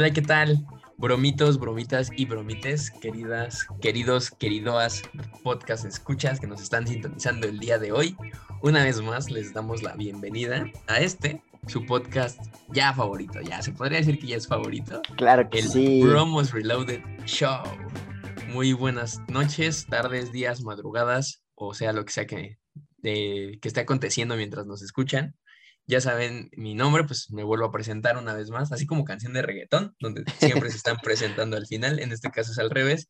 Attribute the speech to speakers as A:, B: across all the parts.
A: Hola, ¿qué tal? Bromitos, bromitas y bromites, queridas, queridos, queridoas podcast escuchas que nos están sintonizando el día de hoy. Una vez más les damos la bienvenida a este, su podcast ya favorito, ya se podría decir que ya es favorito.
B: Claro que
A: el
B: sí.
A: Bromos Reloaded Show. Muy buenas noches, tardes, días, madrugadas, o sea, lo que sea que, eh, que esté aconteciendo mientras nos escuchan. Ya saben mi nombre, pues me vuelvo a presentar una vez más, así como canción de reggaetón, donde siempre se están presentando al final. En este caso es al revés.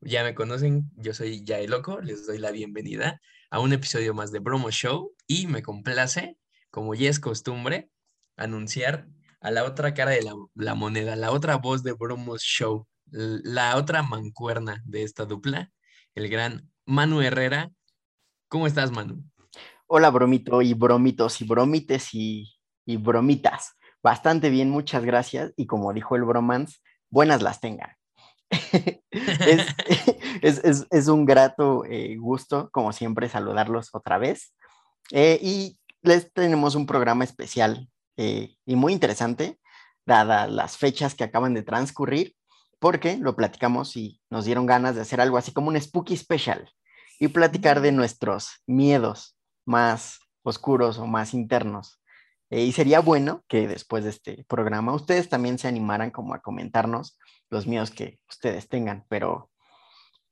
A: Ya me conocen, yo soy Yael Loco, les doy la bienvenida a un episodio más de Bromo Show y me complace, como ya es costumbre, anunciar a la otra cara de la, la moneda, la otra voz de Bromo Show, la otra mancuerna de esta dupla, el gran Manu Herrera. ¿Cómo estás, Manu?
B: Hola, bromito y bromitos y bromites y, y bromitas. Bastante bien, muchas gracias. Y como dijo el bromance, buenas las tengan. es, es, es, es, un grato eh, gusto, como siempre, saludarlos otra vez. Eh, y les tenemos un programa especial eh, y muy interesante, dadas las fechas que acaban de transcurrir, porque lo platicamos y nos dieron ganas de hacer algo así como un spooky special y platicar de nuestros miedos más oscuros o más internos. Eh, y sería bueno que después de este programa ustedes también se animaran como a comentarnos los miedos que ustedes tengan. Pero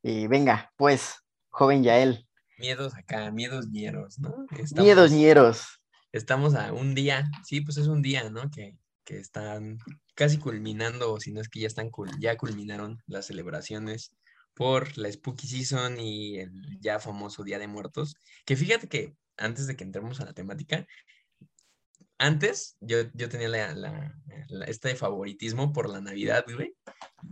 B: eh, venga, pues, joven Yael.
A: Miedos acá, miedos ñeros, ¿no?
B: Estamos, miedos ñeros.
A: Estamos a un día, sí, pues es un día, ¿no? Que, que están casi culminando, o si no es que ya están, ya culminaron las celebraciones por la Spooky Season y el ya famoso Día de Muertos. Que fíjate que antes de que entremos a la temática, antes yo, yo tenía la, la, la, este favoritismo por la Navidad, güey.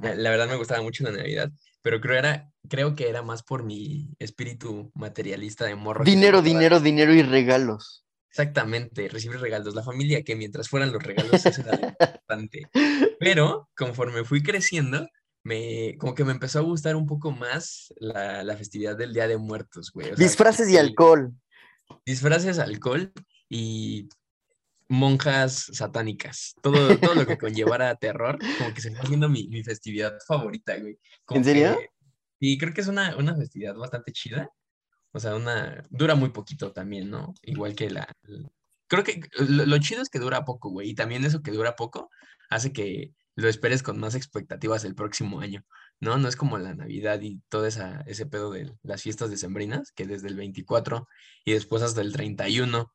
A: La, la, verdad me gustaba mucho la Navidad, pero creo, era, creo que era más por mi espíritu materialista de morro.
B: Dinero, dinero, dinero y regalos.
A: Exactamente, recibir regalos. La familia que mientras fueran los regalos eso era importante. Pero conforme fui creciendo, me, como que me empezó a gustar un poco más la, la festividad del Día de Muertos, güey. O
B: sea, Disfraces y alcohol
A: disfraces, alcohol y monjas satánicas. Todo, todo lo que conllevara terror, como que se fue haciendo mi, mi festividad favorita, güey. Como
B: ¿En serio?
A: Que, y creo que es una, una festividad bastante chida. O sea, una. Dura muy poquito también, ¿no? Igual que la. Creo que lo, lo chido es que dura poco, güey. Y también eso que dura poco hace que lo esperes con más expectativas el próximo año, ¿no? No es como la Navidad y todo esa, ese pedo de las fiestas decembrinas, que desde el 24 y después hasta el 31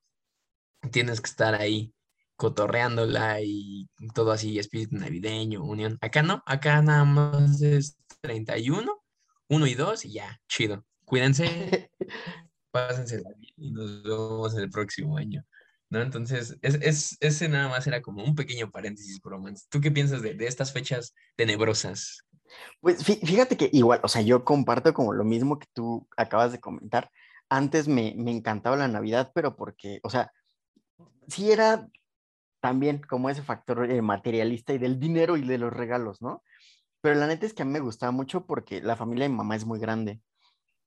A: tienes que estar ahí cotorreándola y todo así, espíritu navideño, unión. Acá no, acá nada más es 31, 1 y 2 y ya, chido. Cuídense, pásense bien y nos vemos el próximo año. ¿no? Entonces, es, es, ese nada más era como un pequeño paréntesis, bromance. ¿Tú qué piensas de, de, estas fechas tenebrosas?
B: Pues fíjate que igual, o sea, yo comparto como lo mismo que tú acabas de comentar. Antes me, me encantaba la Navidad, pero porque, o sea, sí era también como ese factor eh, materialista y del dinero y de los regalos, ¿no? Pero la neta es que a mí me gustaba mucho porque la familia de mamá es muy grande.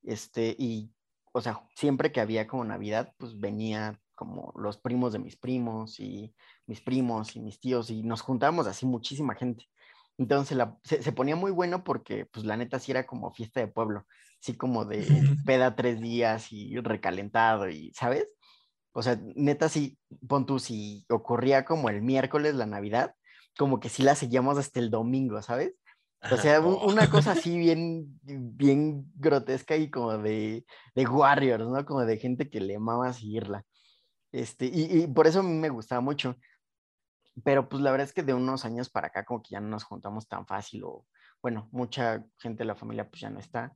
B: Este, y, o sea, siempre que había como Navidad, pues venía como los primos de mis primos y mis primos y mis tíos y nos juntábamos así muchísima gente. Entonces la, se, se, ponía muy bueno porque pues la neta sí era como fiesta de pueblo, así como de peda tres días y recalentado y, ¿sabes? O sea, neta sí, pon tú, si ocurría como el miércoles la Navidad, como que sí la seguíamos hasta el domingo, ¿sabes? O sea, una cosa así bien, bien grotesca y como de, de warriors, ¿no? Como de gente que le amaba seguirla. Este, y, y, por eso a mí me gustaba mucho. Pero pues la verdad es que de unos años para acá como que ya no nos juntamos tan fácil o, bueno, mucha gente de la familia pues ya no está.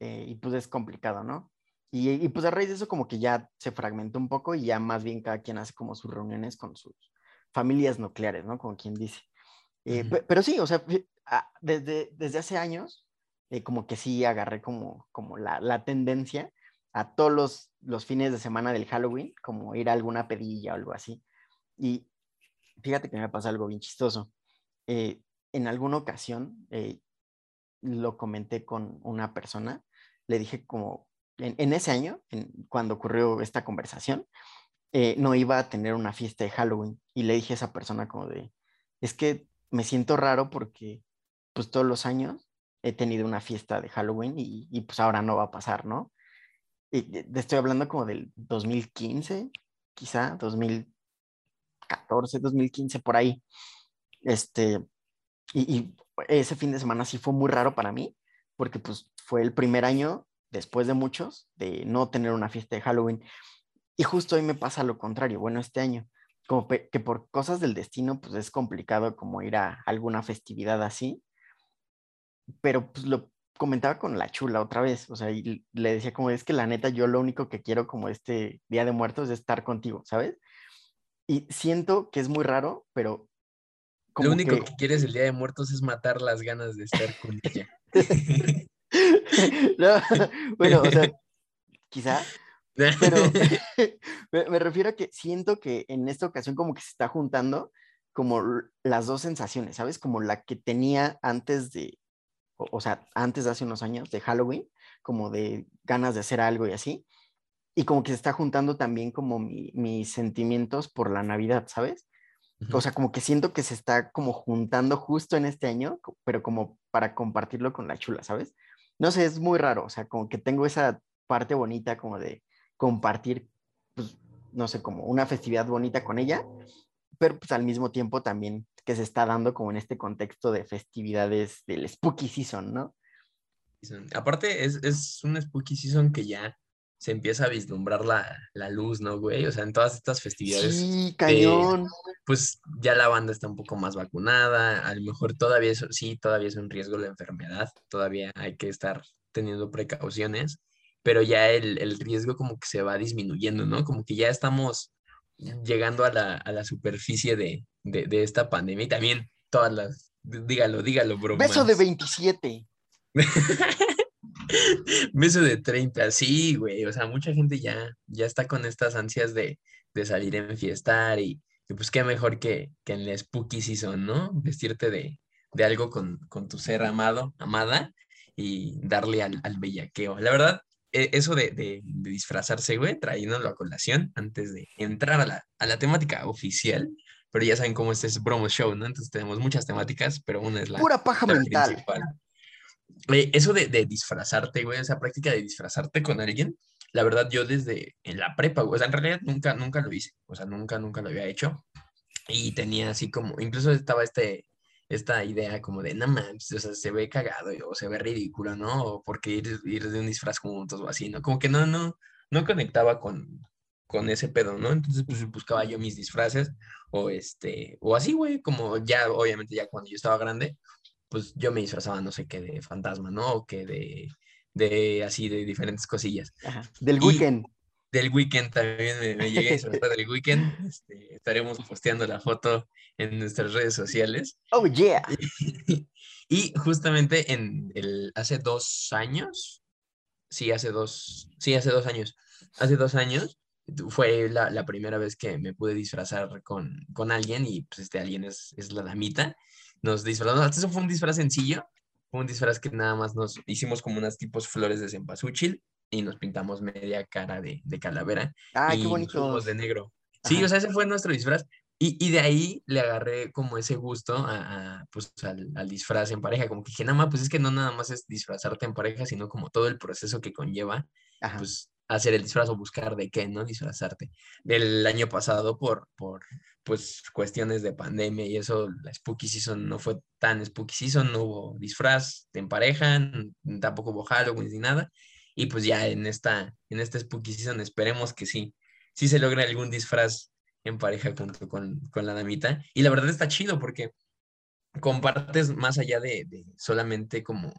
B: Eh, y pues es complicado, ¿no? Y, y, pues a raíz de eso como que ya se fragmentó un poco y ya más bien cada quien hace como sus reuniones con sus familias nucleares, ¿no? Como quien dice. Eh, uh -huh. Pero sí, o sea, desde, desde hace años, eh, como que sí agarré como, como la, la tendencia a todos los, los, fines de semana del Halloween, como ir a alguna pedilla o algo así. Y fíjate que me pasa algo bien chistoso. Eh, en alguna ocasión eh, lo comenté con una persona, le dije como, en, en ese año, en, cuando ocurrió esta conversación, eh, no iba a tener una fiesta de Halloween y le dije a esa persona como de, es que me siento raro porque pues todos los años he tenido una fiesta de Halloween y, y pues ahora no va a pasar, ¿no? Y estoy hablando como del 2015, quizá, 2014, 2015, por ahí. Este, y, ese fin de semana sí fue muy raro para mí, porque pues fue el primer año, después de muchos, de no tener una fiesta de Halloween. Y justo hoy me pasa lo contrario, bueno, este año, como que por cosas del destino, pues es complicado como ir a alguna festividad así, pero pues lo comentaba con la chula otra vez, o sea, y le decía como es que la neta yo lo único que quiero como este Día de Muertos es estar contigo, ¿sabes? Y siento que es muy raro, pero...
A: Como lo único que... quieres el Día de Muertos es matar las ganas de estar con ella.
B: bueno, o sea, quizá, pero me, refiero a que siento que en esta ocasión como que se está juntando como las dos sensaciones, ¿sabes? Como la que tenía antes de, o, sea, antes de hace unos años de Halloween, como de ganas de hacer algo y así. Y como que se está juntando también como mis sentimientos por la Navidad, ¿sabes? O sea, como que siento que se está como juntando justo en este año, pero como para compartirlo con la chula, ¿sabes? No sé, es muy raro, o sea, como que tengo esa parte bonita como de compartir, pues, no sé, como una festividad bonita con ella, pero pues al mismo tiempo también que se está dando como en este contexto de festividades del Spooky Season, ¿no?
A: Aparte, es, es un Spooky Season que ya se empieza a vislumbrar la, la, luz, ¿no, güey? O sea, en todas estas festividades.
B: Sí, cañón.
A: pues ya la banda está un poco más vacunada, a lo mejor todavía es, sí, todavía es un riesgo la enfermedad, todavía hay que estar teniendo precauciones, pero ya el, el riesgo como que se va disminuyendo, ¿no? Como que ya estamos llegando a la, a la superficie de, de, de, esta pandemia y también todas las, dígalo, dígalo, bro.
B: Beso de 27.
A: Beso de 30, sí, güey. O sea, mucha gente ya, ya está con estas ansias de, de salir a enfiestar y, y, pues qué mejor que, que en la spooky season, ¿no? Vestirte de, de algo con, con, tu ser amado, amada y darle al, al bellaqueo. La verdad, e, eso de, de, de, disfrazarse, güey, trayéndolo a colación antes de entrar a la, a la temática oficial. Pero ya saben cómo este es Bromo Show, ¿no? Entonces tenemos muchas temáticas, pero una es la,
B: Pura paja
A: la
B: mental.
A: principal. Eh, eso de, disfrazarte, güey, esa práctica de disfrazarte con alguien, la verdad yo desde en la prepa, o sea, en realidad nunca, nunca lo hice, o sea, nunca, nunca lo había hecho. Y tenía así como, incluso estaba este, esta idea como de, no mames, o sea, se ve cagado o se ve ridículo, ¿no? O porque ir, ir de un disfraz juntos o así, ¿no? Como que no, no, no conectaba con, con ese pedo, ¿no? Entonces, pues buscaba yo mis disfraces o este, o así, güey, como ya, obviamente ya cuando yo estaba grande, pues yo me disfrazaba, no sé qué, de fantasma, ¿no? O que de, de así, de diferentes cosillas.
B: Ajá. Del weekend.
A: Del weekend también me, me llegué a disfrazar del weekend. Este, estaremos posteando la foto en nuestras redes sociales.
B: Oh, yeah.
A: Y, y justamente en el, hace dos años, sí, hace dos, sí, hace dos años, hace dos años, fue la, la, primera vez que me pude disfrazar con, con alguien y pues este alguien es, es la damita nos disfrazamos. Eso fue un disfraz sencillo, fue un disfraz que nada más nos hicimos como unas tipos flores de cempasúchil y nos pintamos media cara de, de calavera.
B: Ah,
A: y
B: qué bonito.
A: de negro. Sí, Ajá. o sea, ese fue nuestro disfraz. Y, y, de ahí le agarré como ese gusto a, a pues, al, al, disfraz en pareja. Como que dije, nada más, pues es que no nada más es disfrazarte en pareja, sino como todo el proceso que conlleva, Ajá. pues hacer el disfraz o buscar de qué, ¿no? Disfrazarte. Del año pasado, por, por pues cuestiones de pandemia y eso, la Spooky Season no fue tan Spooky Season, no hubo disfraz en pareja, tampoco hubo Halloween ni nada. Y pues ya en esta, en esta Spooky Season esperemos que sí, sí se logre algún disfraz en pareja junto con, con la damita. Y la verdad está chido porque compartes más allá de, de solamente como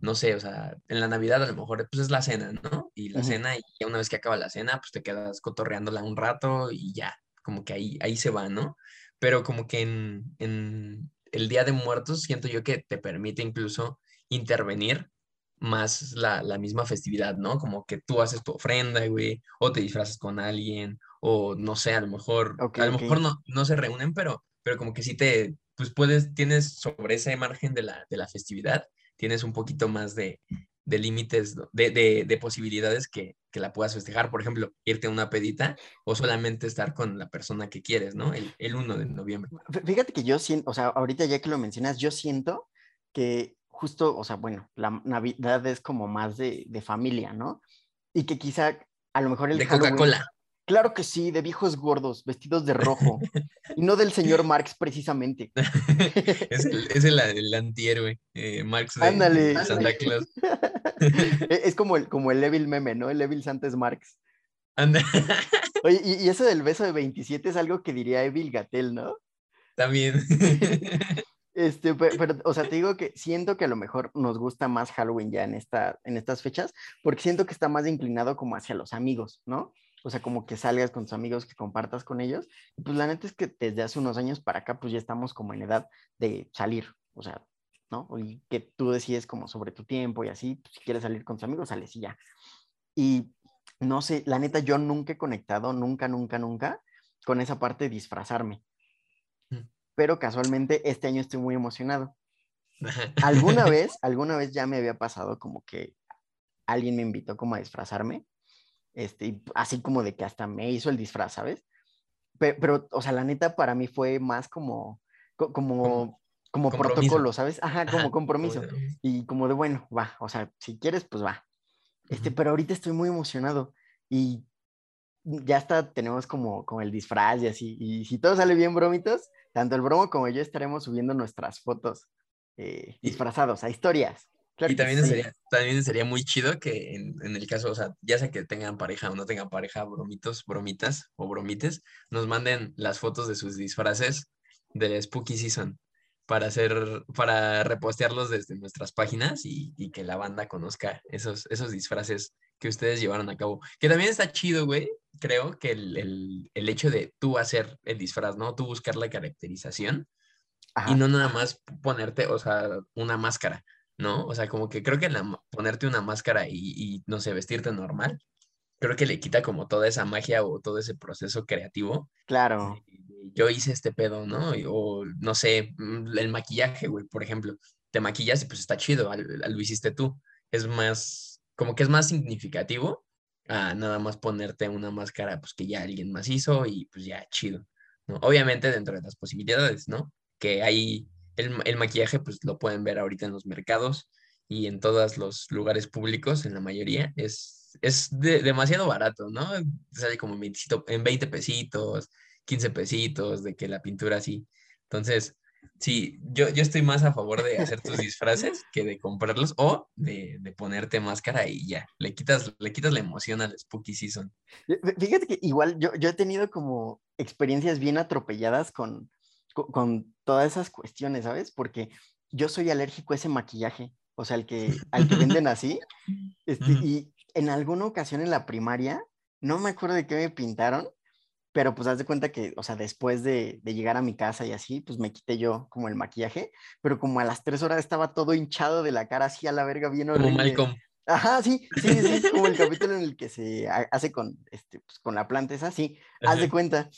A: no sé, o sea, en la Navidad a lo mejor pues es la cena, ¿no? Y la uh -huh. cena, y ya una vez que acaba la cena, pues te quedas cotorreándola un rato y ya, como que ahí, ahí se va, ¿no? Pero como que en, en el Día de Muertos siento yo que te permite incluso intervenir más la, la, misma festividad, ¿no? Como que tú haces tu ofrenda, güey, o te disfrazas con alguien, o no sé, a lo mejor, okay, a lo okay. mejor no, no se reúnen, pero, pero como que sí te, pues puedes, tienes sobre ese margen de la, de la festividad, tienes un poquito más de, de límites, de, de, de, posibilidades que, que, la puedas festejar. Por ejemplo, irte a una pedita o solamente estar con la persona que quieres, ¿no? El, el 1 de noviembre.
B: Fíjate que yo siento, o sea, ahorita ya que lo mencionas, yo siento que justo, o sea, bueno, la Navidad es como más de, de familia, ¿no? Y que quizá a lo mejor el...
A: De Coca-Cola.
B: Claro que sí, de viejos gordos, vestidos de rojo. y no del señor Marx, precisamente.
A: es el, es el, el antihéroe, eh, Marx de, ándale, Santa Claus.
B: E, es como el, como el Evil meme, ¿no? El Evil Santa es Marx. Oye, y, y, eso del beso de 27 es algo que diría Evil Gatel, ¿no?
A: También.
B: Este, pero, o sea, te digo que siento que a lo mejor nos gusta más Halloween ya en, esta, en estas fechas, porque siento que está más inclinado como hacia los amigos, ¿no? O sea, como que salgas con tus amigos, que compartas con ellos. Y pues la neta es que desde hace unos años para acá, pues ya estamos como en edad de salir, o sea, ¿no? Y que tú decides como sobre tu tiempo y así, pues, si quieres salir con tus amigos, sales y ya. Y no sé, la neta, yo nunca he conectado, nunca, nunca, nunca, con esa parte de disfrazarme pero casualmente este año estoy muy emocionado. Alguna vez, alguna vez ya me había pasado como que alguien me invitó como a disfrazarme, este, así como de que hasta me hizo el disfraz, ¿sabes? Pero, o sea, la neta para mí fue más como, como, como protocolo, ¿sabes? Ajá, como compromiso. Y como de, bueno, va, o sea, si quieres, pues va. Este, pero ahorita estoy muy emocionado y ya hasta tenemos como, como el disfraz y así. Y si todo sale bien, bromitos, tanto el bromo como yo estaremos subiendo nuestras fotos eh, disfrazados a historias.
A: Y también, sería, también sería muy chido que en, en, el caso, o sea, ya sea que tengan pareja o no tengan pareja, bromitos, bromitas o bromites, nos manden las fotos de sus disfraces de Spooky Season para hacer, para repostearlos desde nuestras páginas y, y, que la banda conozca esos, esos disfraces que ustedes llevaron a cabo. Que también está chido, güey, creo que el, el, el, hecho de tú hacer el disfraz, ¿no? Tú buscar la caracterización Ajá. y no nada más ponerte, o sea, una máscara, ¿no? O sea, como que creo que la, ponerte una máscara y, y, no sé, vestirte normal, creo que le quita como toda esa magia o todo ese proceso creativo.
B: Claro.
A: Yo hice este pedo, ¿no? O no sé, mm, el maquillaje, güey, por ejemplo. Te maquillas y pues está chido, lo hiciste tú. Es más, como que es más significativo a nada más ponerte una máscara pues que ya alguien más hizo y pues ya chido, ¿no? Obviamente dentro de las posibilidades, ¿no? Que hay el, el maquillaje pues lo pueden ver ahorita en los mercados y en todos los lugares públicos, en la mayoría, es, es de, demasiado barato, ¿no? Sale como en 20 pesitos, 15 pesitos, de que la pintura así. Entonces, Sí, yo, yo estoy más a favor de hacer tus disfraces que de comprarlos o de, de, ponerte máscara y ya, le quitas, le quitas la emoción al Spooky Season.
B: Fíjate que igual yo, yo he tenido como experiencias bien atropelladas con, con, con, todas esas cuestiones, ¿sabes? Porque yo soy alérgico a ese maquillaje, o sea, al que, al que venden así, este, y en alguna ocasión en la primaria, no me acuerdo de qué me pintaron, pero pues haz de cuenta que, o sea, después de, de, llegar a mi casa y así, pues me quité yo como el maquillaje, pero como a las tres horas estaba todo hinchado de la cara así a la verga bien horrible.
A: Como Malcolm.
B: Ajá, sí, sí, sí, como el capítulo en el que se hace con, este, pues, con la planta esa, sí, Ajá. haz de cuenta.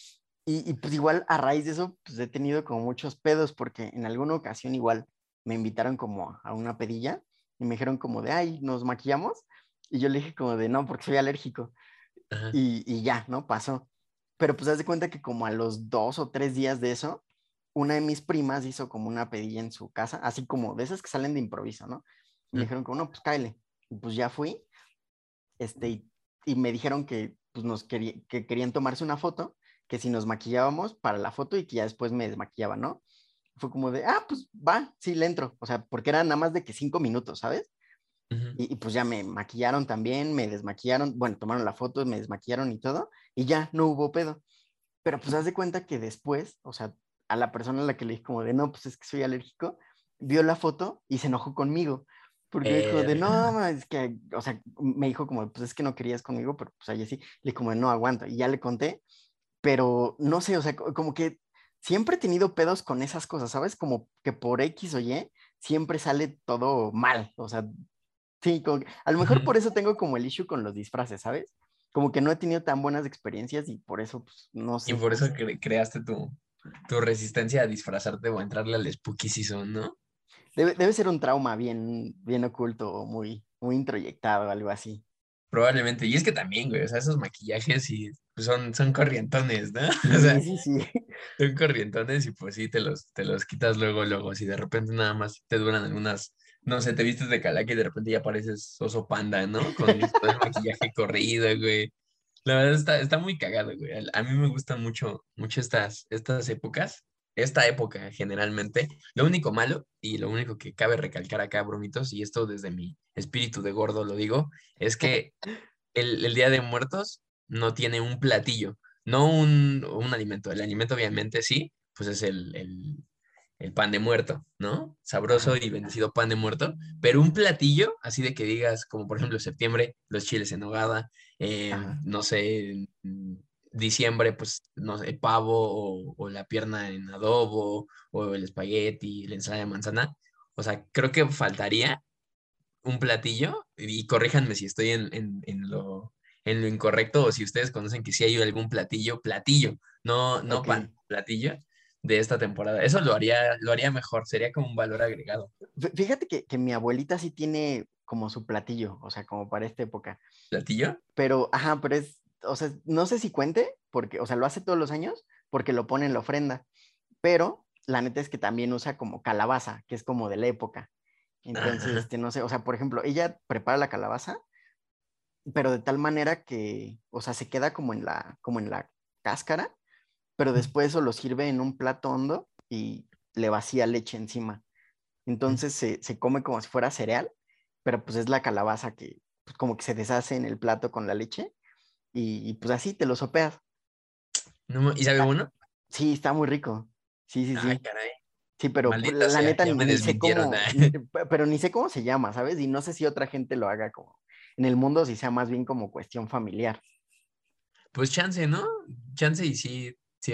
B: Y, y, pues igual a raíz de eso, pues he tenido como muchos pedos, porque en alguna ocasión igual me invitaron como a una pedilla y me dijeron como de, ay, ¿nos maquillamos? Y yo le dije como de, no, porque soy alérgico. Y, y ya, ¿no? Pasó. Pero pues haz de cuenta que como a los dos o tres días de eso, una de mis primas hizo como una pedilla en su casa, así como de esas que salen de improviso, ¿no? Y me dijeron como, no, pues cáele. Y pues ya fui, este, y, y me dijeron que, pues nos quería, que querían tomarse una foto, que si nos maquillábamos para la foto y que ya después me desmaquillaban, ¿no? Fue como de, ah, pues va, sí, le entro. O sea, porque era nada más de que cinco minutos, ¿sabes? Uh -huh. y, y, pues ya me maquillaron también, me desmaquillaron, bueno, tomaron la foto, me desmaquillaron y todo, y ya no hubo pedo. Pero pues haz de cuenta que después, o sea, a la persona a la que le dije como de, no, pues es que soy alérgico, vio la foto y se enojó conmigo. Porque eh... dijo de, no, es que, o sea, me dijo como, pues es que no querías conmigo, pero pues ahí sí, le dije como, no aguanto. Y ya le conté, pero no sé, o sea, como que siempre he tenido pedos con esas cosas, ¿sabes? Como que por X o Y siempre sale todo mal, o sea, Sí, como que, a lo mejor por eso tengo como el issue con los disfraces, ¿sabes? Como que no he tenido tan buenas experiencias y por eso, pues, no sé.
A: Y por eso cre creaste tu, tu, resistencia a disfrazarte o a entrarle al spooky season, ¿no?
B: Debe, debe, ser un trauma bien, bien oculto o muy, muy introyectado, algo así.
A: Probablemente. Y es que también, güey, o sea, esos maquillajes y son, son corrientones, ¿no?
B: sí, sí, sí.
A: Son corrientones y pues sí, te los, te los quitas luego, luego. Si de repente nada más te duran algunas, no sé, te vistes de calaca y de repente ya pareces oso panda, ¿no? Con todo el maquillaje corrido, güey. La verdad está, está muy cagado, güey. A mí me gustan mucho, mucho estas, estas épocas esta época generalmente, lo único malo y lo único que cabe recalcar acá, bromitos, y esto desde mi espíritu de gordo lo digo, es que el, Día de Muertos no tiene un platillo, no un, alimento. El alimento obviamente sí, pues es el, pan de muerto, ¿no? Sabroso y bendecido pan de muerto, pero un platillo, así de que digas, como por ejemplo septiembre, los chiles en nogada, eh, no sé, diciembre, pues, no sé, pavo o, la pierna en adobo o el espagueti, la ensalada de manzana. O sea, creo que faltaría un platillo y corríjanme si estoy en, lo, en lo incorrecto o si ustedes conocen que sí hay algún platillo, platillo, no, no pan, platillo de esta temporada. Eso lo haría, lo haría mejor, sería como un valor agregado.
B: Fíjate que, que mi abuelita sí tiene como su platillo, o sea, como para esta época.
A: ¿Platillo?
B: Pero, ajá, pero es o sea, no sé si cuente, porque, o sea, lo hace todos los años porque lo pone en la ofrenda, pero la neta es que también usa como calabaza, que es como de la época. Entonces, este, no sé, o sea, por ejemplo, ella prepara la calabaza, pero de tal manera que, o sea, se queda como en la, como en la cáscara, pero después eso lo sirve en un plato hondo y le vacía leche encima. Entonces se, se come como si fuera cereal, pero pues es la calabaza que pues, como que se deshace en el plato con la leche y, pues así te lo sopeas.
A: ¿Y sabe uno?
B: Sí, está muy rico. Sí, sí, sí.
A: Ay, caray.
B: Sí, pero pues, la, neta ni, sé cómo, pero ni sé cómo se llama, ¿sabes? Y no sé si otra gente lo haga como en el mundo, si sea más bien como cuestión familiar.
A: Pues chance, ¿no? Chance y sí, sí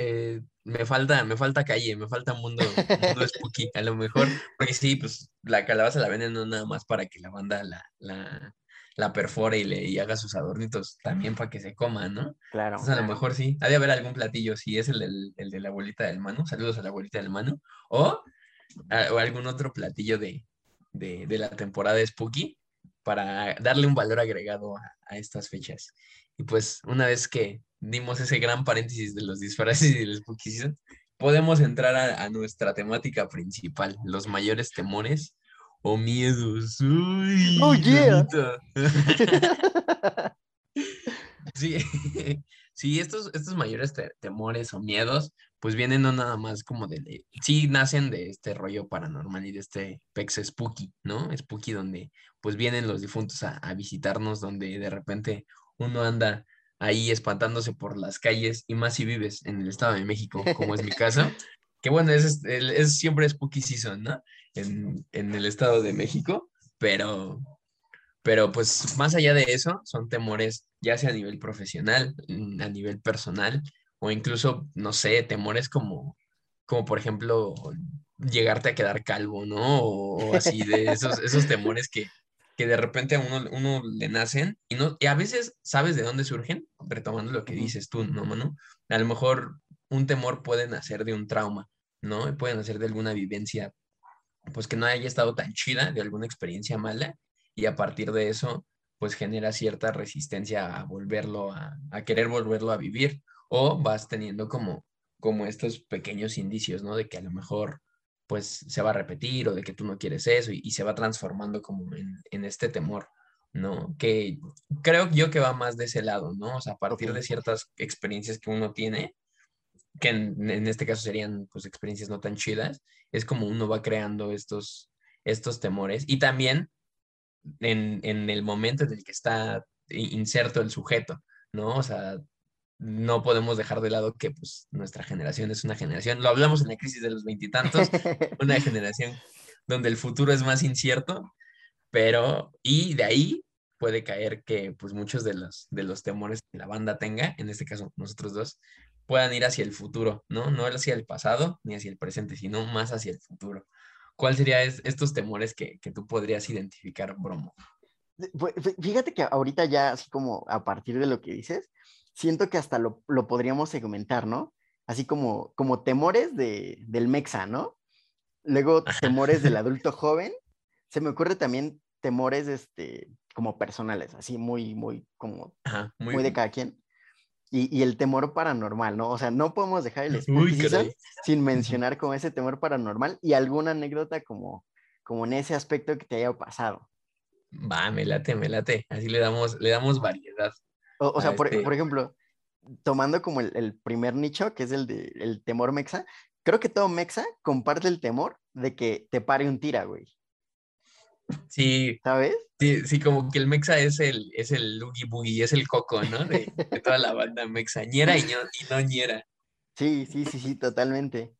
A: me falta, me falta calle, me falta mundo, mundo spooky, a lo mejor, porque sí, pues la calabaza la venden no nada más para que la banda la, la, la perfora y le haga sus adornitos también para que se coma, ¿no?
B: Claro.
A: Entonces, a lo mejor sí. Ha de haber algún platillo, si es el, de la abuelita del mano, saludos a la abuelita del mano, o, algún otro platillo de, la temporada de Spooky para darle un valor agregado a, estas fechas. Y pues, una vez que dimos ese gran paréntesis de los disfraces y del Spooky Season, podemos entrar a, a nuestra temática principal, los mayores temores o miedos. Uy,
B: oh, yeah.
A: sí, sí, estos, estos mayores temores o miedos, pues vienen no nada más como de, sí, nacen de este rollo paranormal y de este pex spooky, ¿no? Spooky donde pues vienen los difuntos a, visitarnos, donde de repente uno anda ahí espantándose por las calles y más si vives en el Estado de México, como es mi caso, que bueno, es, es siempre spooky season, ¿no? en, el Estado de México, pero, pero pues más allá de eso, son temores ya sea a nivel profesional, a nivel personal, o incluso, no sé, temores como, como por ejemplo, llegarte a quedar calvo, ¿no? O, así de esos, esos temores que, que de repente a uno, uno le nacen y, no, y a veces sabes de dónde surgen, retomando lo que dices tú, ¿no, mano? A lo mejor un temor puede nacer de un trauma, ¿no? Puede nacer de alguna vivencia pues que no haya estado tan chida de alguna experiencia mala y a partir de eso pues genera cierta resistencia a volverlo a, querer volverlo a vivir o vas teniendo como como estos pequeños indicios, ¿no? De que a lo mejor pues se va a repetir o de que tú no quieres eso y, se va transformando como en, este temor, ¿no? Que creo yo que va más de ese lado, ¿no? O sea, a partir de ciertas experiencias que uno tiene, que en, este caso serían pues experiencias no tan chidas, es como uno va creando estos, estos temores y también en, el momento en el que está inserto el sujeto, ¿no? O sea, no podemos dejar de lado que pues nuestra generación es una generación, lo hablamos en la crisis de los veintitantos, una generación donde el futuro es más incierto, pero y de ahí puede caer que pues muchos de los, de los temores que la banda tenga, en este caso nosotros dos, puedan ir hacia el futuro, ¿no? No hacia el pasado ni hacia el presente, sino más hacia el futuro. ¿Cuál sería estos temores que, tú podrías identificar, Bromo?
B: Fíjate que ahorita ya, así como a partir de lo que dices, siento que hasta lo, podríamos segmentar, ¿no? Así como, como temores de, del mexa, ¿no? Luego temores del adulto joven. Se me ocurre también temores, este, como personales, así muy, muy, como, muy, de cada quien. Y, el temor paranormal, ¿no? O sea, no podemos dejar el spooky sin mencionar como ese temor paranormal y alguna anécdota como, como en ese aspecto que te haya pasado.
A: Va, me late, me late. Así le damos, le damos variedad.
B: O, sea, por, por, ejemplo, tomando como el, primer nicho, que es el de el temor mexa, creo que todo mexa comparte el temor de que te pare un tira, güey.
A: Sí.
B: ¿Sabes?
A: Sí, sí, como que el mexa es el, es el Lugi Boogie, es el coco, ¿no? De, toda la banda mexañera y no, y no ñera.
B: Sí, sí, sí, sí, totalmente.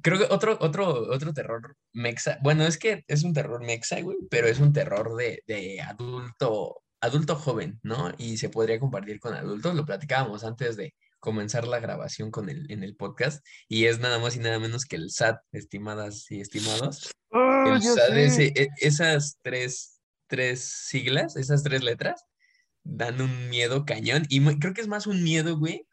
A: Creo que otro, otro, otro terror mexa, bueno, es que es un terror mexa, güey, pero es un terror de, de adulto, adulto joven, ¿no? Y se podría compartir con adultos, lo platicábamos antes de, comenzar la grabación con el, en el podcast y es nada más y nada menos que el SAT, estimadas y estimados.
B: ¡Ah, el SAT,
A: e, esas tres, tres siglas, esas tres letras, dan un miedo cañón y creo que es más un miedo, güey,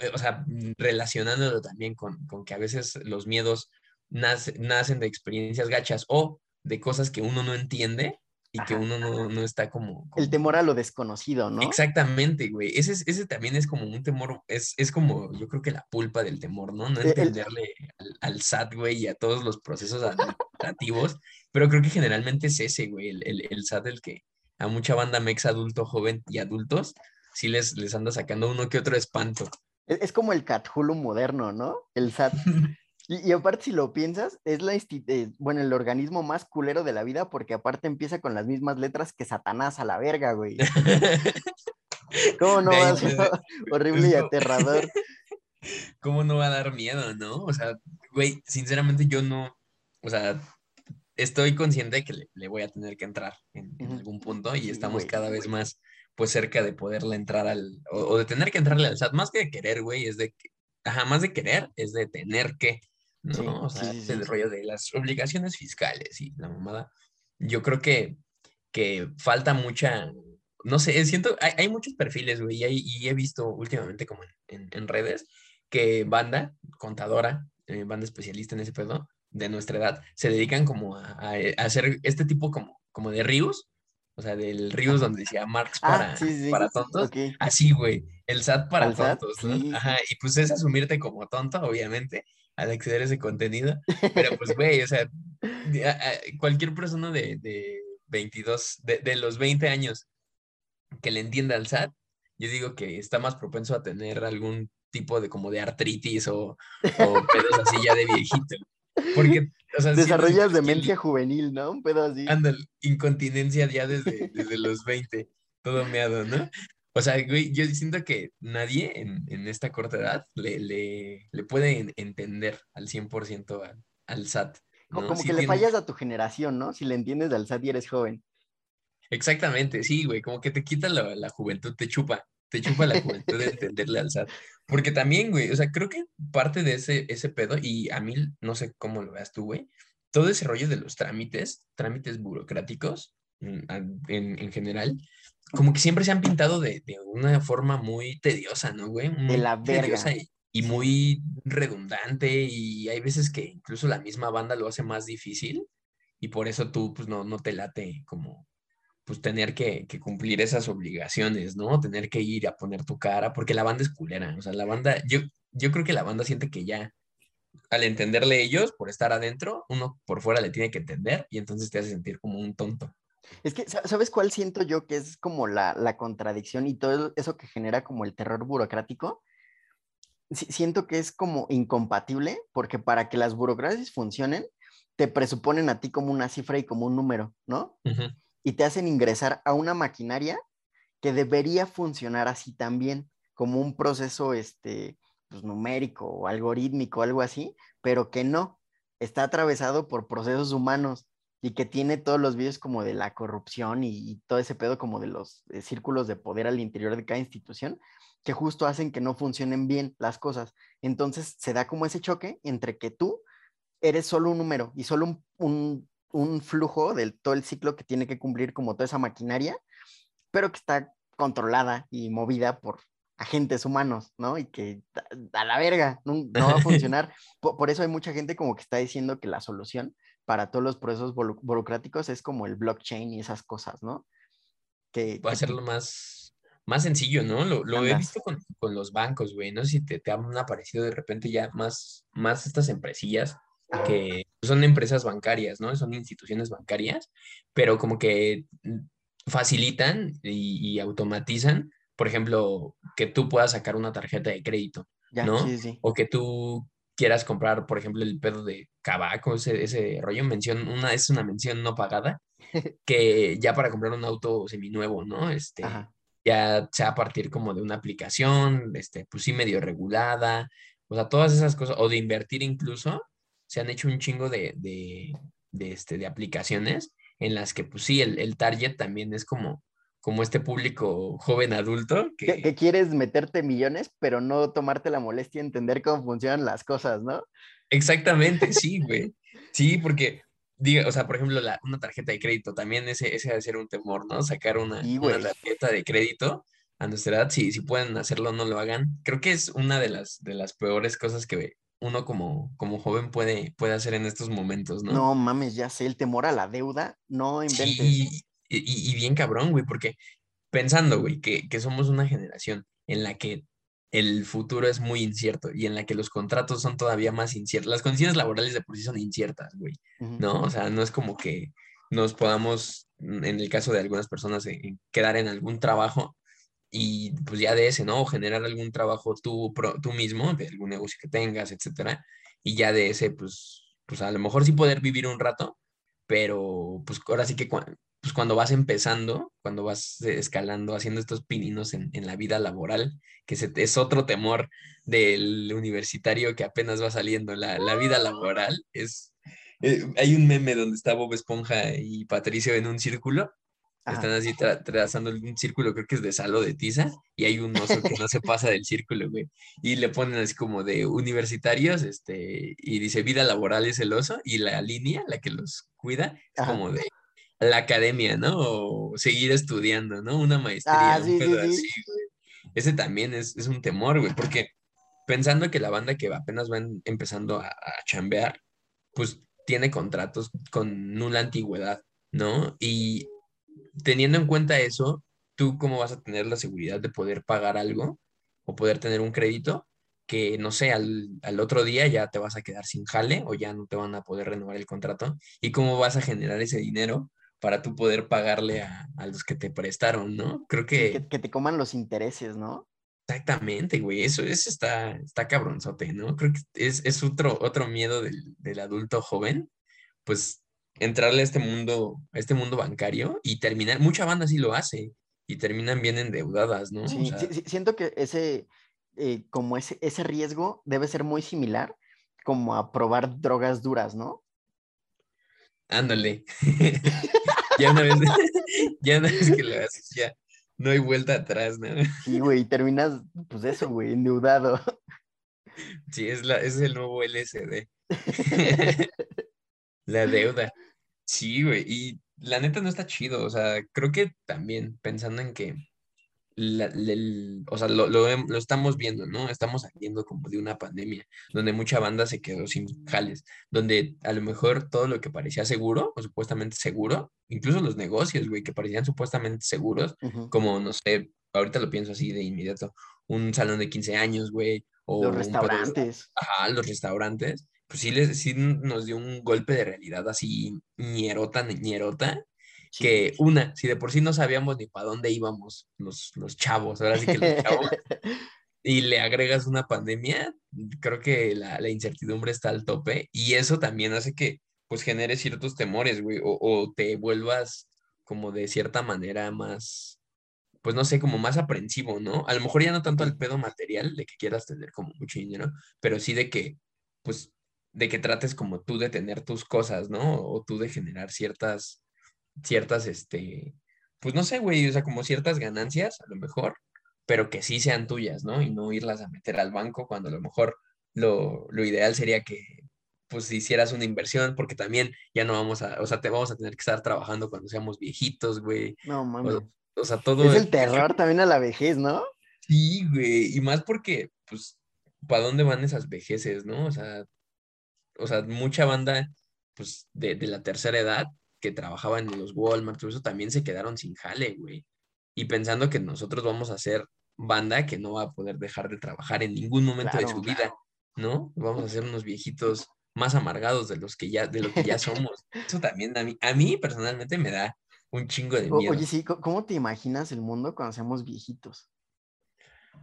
A: eh, o sea, relacionándolo también con, con que a veces los miedos nacen de experiencias gachas o de cosas que uno no entiende y que uno no, está como,
B: El temor a lo desconocido, ¿no?
A: Exactamente, güey. Ese, ese también es como un temor, es, es como yo creo que la pulpa del temor, ¿no? No e, entenderle al, SAT, güey, y a todos los procesos administrativos, pero creo que generalmente es ese, güey, el, el, SAT el que a mucha banda mex adulto, joven y adultos, sí les, les anda sacando uno que otro espanto.
B: Es, es como el Cthulhu moderno, ¿no? El SAT. Y, aparte, si lo piensas, es la eh, bueno, el organismo más culero de la vida, porque aparte empieza con las mismas letras que Satanás a la verga, güey. ¿Cómo no va a ser horrible y aterrador?
A: ¿Cómo no va a dar miedo, no? O sea, güey, sinceramente yo no, o sea, estoy consciente de que le, voy a tener que entrar en, algún punto y estamos cada vez más, pues, cerca de poderle entrar al, o, de tener que entrarle al SAT, más que de querer, güey, es de, ajá, más de querer, es de tener que, ¿no? o sea, el rollo de las obligaciones fiscales y la mamada. Yo creo que, que falta mucha, no sé, siento, hay, hay muchos perfiles, güey, y, he visto últimamente como en, en, redes que banda, contadora, eh, banda especialista en ese pedo, de nuestra edad, se dedican como a, a, hacer este tipo como, como de ríos, o sea, del ríos donde decía Marx ah, para, para tontos. Así, güey. El SAT para tontos, ¿no? Ajá. Y pues es asumirte como tonto, obviamente, al acceder a ese contenido. Pero pues, güey, o sea, cualquier persona de, de 22, de, de, los 20 años que le entienda al SAT, yo digo que está más propenso a tener algún tipo de como de artritis o, o pedos así ya de viejito. Porque, o sea,
B: Desarrollas demencia juvenil, ¿no? Un pedo así.
A: Anda, incontinencia ya desde, desde los 20, todo meado, ¿no? O sea, güey, yo siento que nadie en, esta corta edad le, le, puede entender al 100% al, al SAT.
B: Como que le fallas a tu generación, ¿no? Si le entiendes al SAT y eres joven.
A: Exactamente, sí, güey, como que te quita la, juventud, te chupa, te chupa la juventud de entenderle al SAT. Porque también, güey, o sea, creo que parte de ese, ese pedo, y a mí no sé cómo lo veas tú, güey, todo ese rollo de los trámites, trámites burocráticos mm, en, en general, como que siempre se han pintado de, una forma muy tediosa, ¿no, güey?
B: de la verga.
A: Y, muy redundante y hay veces que incluso la misma banda lo hace más difícil y por eso tú pues no, no te late como pues tener que, cumplir esas obligaciones, ¿no? Tener que ir a poner tu cara, porque la banda es culera, o sea, la banda, yo, yo creo que la banda siente que ya al entenderle ellos, por estar adentro, uno por fuera le tiene que entender y entonces te hace sentir como un tonto.
B: Es que, ¿sabes cuál siento yo que es como la, contradicción y todo eso que genera como el terror burocrático? siento que es como incompatible porque para que las burocracias funcionen, te presuponen a ti como una cifra y como un número, ¿no? Y te hacen ingresar a una maquinaria que debería funcionar así también, como un proceso este, pues, numérico o algorítmico, algo así, pero que no, está atravesado por procesos humanos y que tiene todos los vídeos como de la corrupción y, todo ese pedo como de los eh, círculos de poder al interior de cada institución, que justo hacen que no funcionen bien las cosas. Entonces se da como ese choque entre que tú eres solo un número y solo un, un, flujo del todo el ciclo que tiene que cumplir como toda esa maquinaria, pero que está controlada y movida por agentes humanos, ¿no? Y que a la verga, no, va a funcionar. por, eso hay mucha gente como que está diciendo que la solución para todos los procesos burocráticos es como el blockchain y esas cosas, ¿no?
A: Que, va a ser lo más, más sencillo, ¿no? Lo, he visto con, los bancos, güey. No si te, te han aparecido de repente ya más, más estas empresillas que son empresas bancarias, ¿no? Son instituciones bancarias, pero como que facilitan y, automatizan, por ejemplo, que tú puedas sacar una tarjeta de crédito, ¿no? Sí, sí. O que tú quieras comprar, por ejemplo, el pedo de cabaco, ese, ese rollo, mención, una, es una mención no pagada, que ya para comprar un auto seminuevo, ¿no? Este, ya sea a partir como de una aplicación, este, pues sí, medio regulada, o sea, todas esas cosas, o de invertir incluso, se han hecho un chingo de, de, de este, de aplicaciones en las que, pues sí, el, el target también es como, como este público joven adulto.
B: Que... que... quieres meterte millones, pero no tomarte la molestia de entender cómo funcionan las cosas, ¿no?
A: Exactamente, sí, güey. Sí, porque, diga, o sea, por ejemplo, la, una tarjeta de crédito, también ese, ese debe ser un temor, ¿no? Sacar una, una tarjeta de crédito a nuestra edad, si, si pueden hacerlo, no lo hagan. Creo que es una de las, de las peores cosas que uno como, como joven puede, puede hacer en estos momentos, ¿no?
B: No mames, ya sé, el temor a la deuda, no inventes.
A: Sí, y, bien cabrón, güey, porque pensando, güey, que, que somos una generación en la que el futuro es muy incierto y en la que los contratos son todavía más inciertos. Las condiciones laborales de por sí son inciertas, güey, ¿no? O sea, no es como que nos podamos, en el caso de algunas personas, quedar en algún trabajo y pues ya de ese, ¿no? O generar algún trabajo tú, tú mismo, de algún negocio que tengas, etcétera, y ya de ese, pues, pues a lo mejor sí poder vivir un rato, pero pues ahora sí que pues cuando vas empezando, cuando vas escalando, haciendo estos pininos en, en la vida laboral, que es otro temor del universitario que apenas va saliendo, la, la vida laboral, es... Eh, hay un meme donde está Bob Esponja y Patricio en un círculo están así trazando un círculo, creo que es de salo de tiza, y hay un oso que no se pasa del círculo, güey. Y le ponen así como de universitarios, este, y dice vida laboral es el oso, y la línea, la que los cuida, es como de la academia, ¿no? O seguir estudiando, ¿no? Una maestría, ah, un pedo así, güey. Ese también es, es, un temor, güey, porque pensando que la banda que apenas van empezando a, a chambear, pues tiene contratos con nula antigüedad, ¿no? Y teniendo en cuenta eso, ¿tú cómo vas a tener la seguridad de poder pagar algo o poder tener un crédito que, no sé, al, otro día ya te vas a quedar sin jale o ya no te van a poder renovar el contrato? ¿Y cómo vas a generar ese dinero para tú poder pagarle a, los que te prestaron, ¿no? Creo que...
B: que... te coman los intereses, ¿no?
A: Exactamente, güey, eso, eso está, está cabronzote, ¿no? Creo que es, otro, otro miedo del, del adulto joven, pues entrarle a este mundo, a este mundo bancario y terminar, mucha banda sí lo hace y terminan bien endeudadas, ¿no?
B: Sí, siento que ese, eh, como ese, ese riesgo debe ser muy similar como a probar drogas duras, ¿no?
A: Ándale. ya una vez, ya una vez que lo haces, ya no hay vuelta atrás, ¿no?
B: Sí, güey, terminas, pues eso, güey, endeudado.
A: Sí, es, la, es el nuevo LSD. La deuda. Sí, güey. Y la neta no está chido. O sea, creo que también pensando en que, o sea, lo, lo, estamos viendo, ¿no? Estamos saliendo como de una pandemia, donde mucha banda se quedó sin jales, donde a lo mejor todo lo que parecía seguro, o supuestamente seguro, incluso los negocios, güey, que parecían supuestamente seguros, como, no sé, ahorita lo pienso así de inmediato, un salón de 15 años, güey. O
B: los restaurantes.
A: ajá, los restaurantes pues sí, les, sí nos dio un golpe de realidad así ñerota, ñerota, que una, si de por sí no sabíamos ni para dónde íbamos los, los chavos, ahora sí que los chavos, y le agregas una pandemia, creo que la, incertidumbre está al tope y eso también hace que pues genere ciertos temores, güey, o, o te vuelvas como de cierta manera más, pues no sé, como más aprensivo, ¿no? A lo mejor ya no tanto al pedo material de que quieras tener como mucho dinero, pero sí de que, pues, de que trates como tú de tener tus cosas, ¿no? O tú de generar ciertas, ciertas, este, pues no sé, güey, o sea, como ciertas ganancias, a lo mejor, pero que sí sean tuyas, ¿no? Y no irlas a meter al banco cuando a lo mejor lo, ideal sería que, pues, hicieras una inversión, porque también ya no vamos a, o sea, te vamos a tener que estar trabajando cuando seamos viejitos, güey.
B: No, mames. O, sea, todo... Es el terror también a la vejez, ¿no?
A: Sí, güey, y más porque, pues, ¿para dónde van esas vejeces, no? O sea, o sea, mucha banda, pues, de, de la tercera edad que trabajaban en los Walmart, todo eso también se quedaron sin jale, güey. Y pensando que nosotros vamos a ser banda que no va a poder dejar de trabajar en ningún momento de
B: Claro,
A: su vida, ¿no? Vamos a ser unos viejitos más amargados de los que ya, de lo que ya somos. Eso también a mí, a mí personalmente me da un chingo de miedo.
B: oye, sí, ¿cómo te imaginas el mundo cuando seamos viejitos?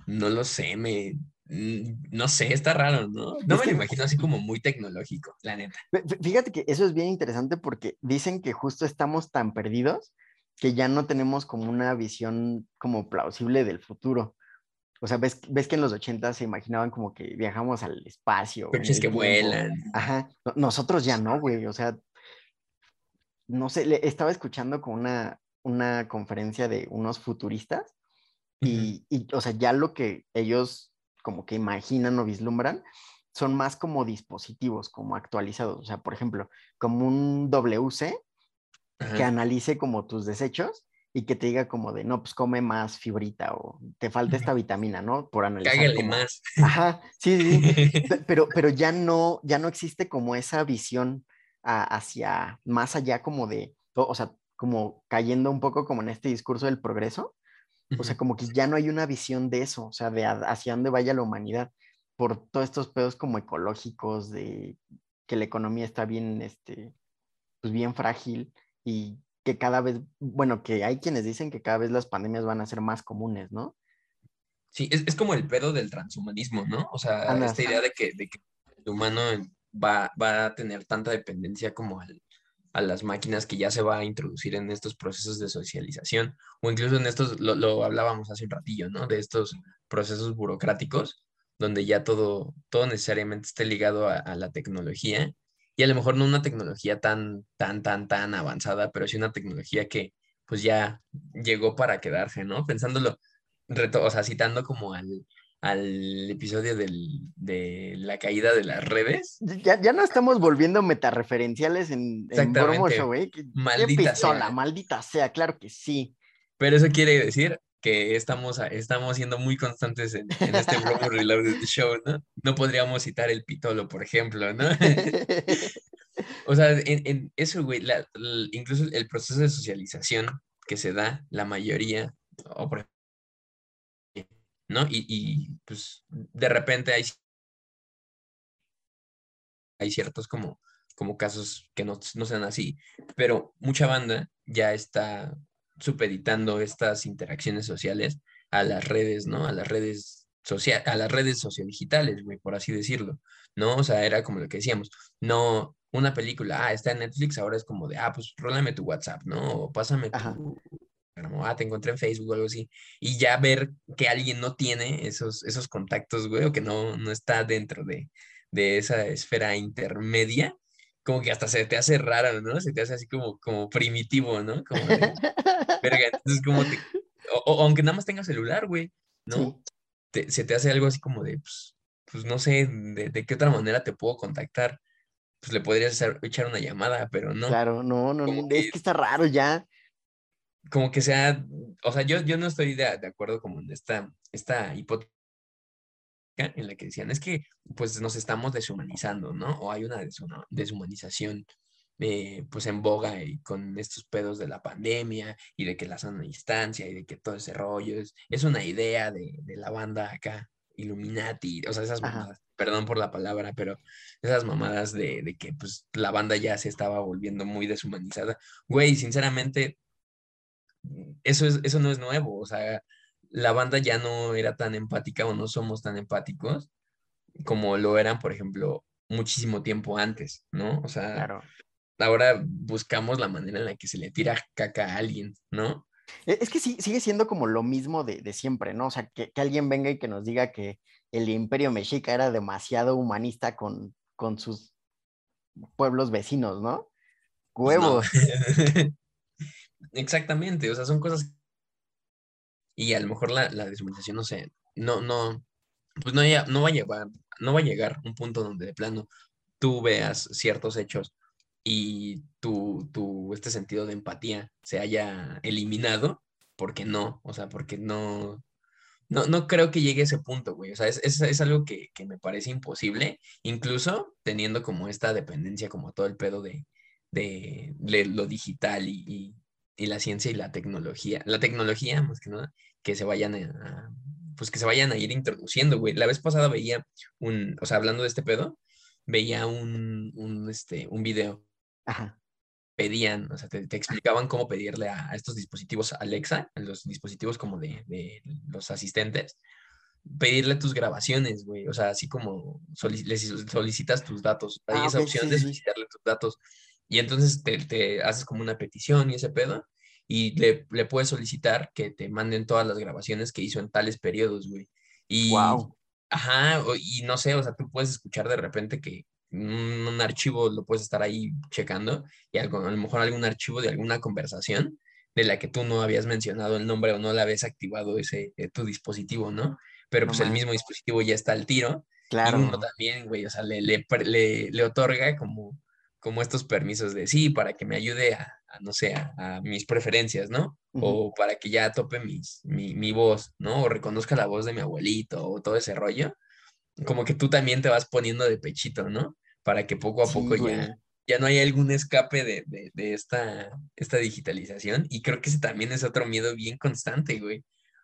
A: No lo sé, me, no sé, está raro, ¿no? No me lo imagino así como muy tecnológico, la neta.
B: Fí- fí- Fíjate que eso es bien interesante porque dicen que justo estamos tan perdidos que ya no tenemos como una visión como plausible del futuro. O sea, ves, ves que en los 80 se imaginaban como que viajamos al espacio.
A: Coches que
B: tiempo.
A: vuelan.
B: Ajá. no- Nosotros ya no, güey. O sea, no sé, le- estaba escuchando con una, una conferencia de unos futuristas y, y, o sea, ya lo que ellos como que imaginan o vislumbran son más como dispositivos, como actualizados. O sea, por ejemplo, como un WC que
A: Ajá.
B: analice como tus desechos y que te diga como de, no, pues come más fibrita o te falta esta vitamina, ¿no? Por analizar
A: Cágale
B: como...
A: más.
B: Ajá, sí, sí, sí. Pe- Pero, pero ya no, ya no existe como esa visión a- hacia más allá como de, o, o sea, como cayendo un poco como en este discurso del progreso. O sea, como que ya no hay una visión de eso, o sea, de hacia dónde vaya la humanidad, por todos estos pedos como ecológicos, de que la economía está bien, este, pues bien frágil y que cada vez, bueno, que hay quienes dicen que cada vez las pandemias van a ser más comunes, ¿no?
A: Sí, es, es como el pedo del transhumanismo, ¿no? O sea, esta idea de que, de que el humano va, va a tener tanta dependencia como al- a las máquinas que ya se va a introducir en estos procesos de socialización, o incluso en estos, lo, lo hablábamos hace un ratillo, ¿no? De estos procesos burocráticos, donde ya todo, todo necesariamente esté ligado a, la tecnología, y a lo mejor no una tecnología tan, tan, tan, tan avanzada, pero sí una tecnología que pues ya llegó para quedarse, ¿no? Pensándolo reto- o sea, citando como al, al episodio del, de la caída de las redes.
B: Ya, ya no estamos volviendo metareferenciales en, en. Show, ¿eh? Que- qué
A: Maldita
B: pistola,
A: sea.
B: maldita sea, claro que sí.
A: Pero eso quiere decir que estamos, estamos siendo muy constantes en, en este Bromo Reloaded Show, ¿no? No podríamos citar el pitolo, por ejemplo, ¿no? O sea, en, en eso, güey, la- incluso el proceso de socialización que se da, la mayoría, o por ejemplo, ¿no? Y, y, pues de repente hay, hay ciertos como, como casos que no, no sean así, pero mucha banda ya está supeditando estas interacciones sociales a las redes, ¿no? A las redes a las redes sociodigitales, güey, por así decirlo, ¿no? O sea, era como lo que decíamos, no una película, ah, está en Netflix, ahora es como de, ah, pues rólame tu WhatsApp, ¿no? O pásame tu, como, ah, te encontré en Facebook o algo así, y ya ver que alguien no tiene esos, esos contactos, güey, o que no, no está dentro de, de esa esfera intermedia, como que hasta se te hace raro, ¿no? Se te hace así como, como primitivo, ¿no? Como de, verga, entonces como te, o, o aunque nada más tengas celular, güey, ¿no?
B: Sí.
A: Te- se te hace algo así como de, pues, pues no sé, de, de qué otra manera te puedo contactar. Pues le podrías hacer- echar una llamada, pero no.
B: Claro, no, no,
A: Como
B: no,
A: que-
B: es que está raro ya.
A: Como que sea, o sea, yo, yo no estoy de, de acuerdo como en esta, esta hipótesis en la que decían, es que pues nos estamos deshumanizando, ¿no? O hay una deshu- deshumanización eh, pues en boga y con estos pedos de la pandemia y de que la sana distancia y de que todo ese rollo es, es una idea de, de la banda acá, Illuminati, o sea, esas
B: Ajá.
A: mamadas, perdón por la palabra, pero esas mamadas de, de que pues la banda ya se estaba volviendo muy deshumanizada. Güey, sinceramente, eso, es, eso no es nuevo, o sea, la banda ya no era tan empática o no somos tan empáticos como lo eran, por ejemplo, muchísimo tiempo antes, ¿no? O sea,
B: Claro.
A: ahora buscamos la manera en la que se le tira caca a alguien, ¿no?
B: E- Es que sí, sigue siendo como lo mismo de, de siempre, ¿no? O sea, que, que alguien venga y que nos diga que el imperio mexica era demasiado humanista con, con sus pueblos vecinos, ¿no?
A: Pues no. Exactamente, o sea, son cosas y a lo mejor la, la deshumanización, no sé, no, no, pues no, no va a llevar, no va a llegar un punto donde de plano tú veas ciertos hechos y tu, tu, este sentido de empatía se haya eliminado, porque no, o sea, porque no, no, no creo que llegue a ese punto, güey. O sea, es, es, es algo que, que, me parece imposible, incluso teniendo como esta dependencia, como todo el pedo de, de, de lo digital y, y, la ciencia y la tecnología. La tecnología, más que nada, que se vayan a, pues que se vayan a ir introduciendo, güey. La vez pasada veía un, o sea, hablando de este pedo, veía un, un, este, un video.
B: Ajá
A: pedían, o sea, te, te explicaban cómo pedirle a, a, estos dispositivos Alexa, a los dispositivos como de, de, los asistentes, pedirle tus grabaciones, güey, o sea, así como solic les solicitas tus datos, hay ah, esa okay, opción sí, de solicitarle tus datos, y entonces te, te, haces como una petición y ese pedo, y le, le, puedes solicitar que te manden todas las grabaciones que hizo en tales periodos, güey. Y,
B: wow.
A: Ajá, y no sé, o sea, tú puedes escuchar de repente que, un, un, archivo lo puedes estar ahí checando y algo, a lo mejor algún archivo de alguna conversación de la que tú no habías mencionado el nombre o no la habías activado ese eh, tu dispositivo, ¿no? Pero no pues man. el mismo dispositivo ya está al tiro.
B: Claro.
A: Y uno también, güey, o sea, le, le, le, le, otorga como, como estos permisos de sí, para que me ayude a, a no sé, a, a, mis preferencias, ¿no? Uh -huh. O para que ya tope mis, mi, mi voz, ¿no? O reconozca la voz de mi abuelito o todo ese rollo como que tú también te vas poniendo de pechito, ¿no? Para que poco a sí, poco ya, ya no haya algún escape de, de, de, esta, esta digitalización. Y creo que ese también es otro miedo bien constante, güey.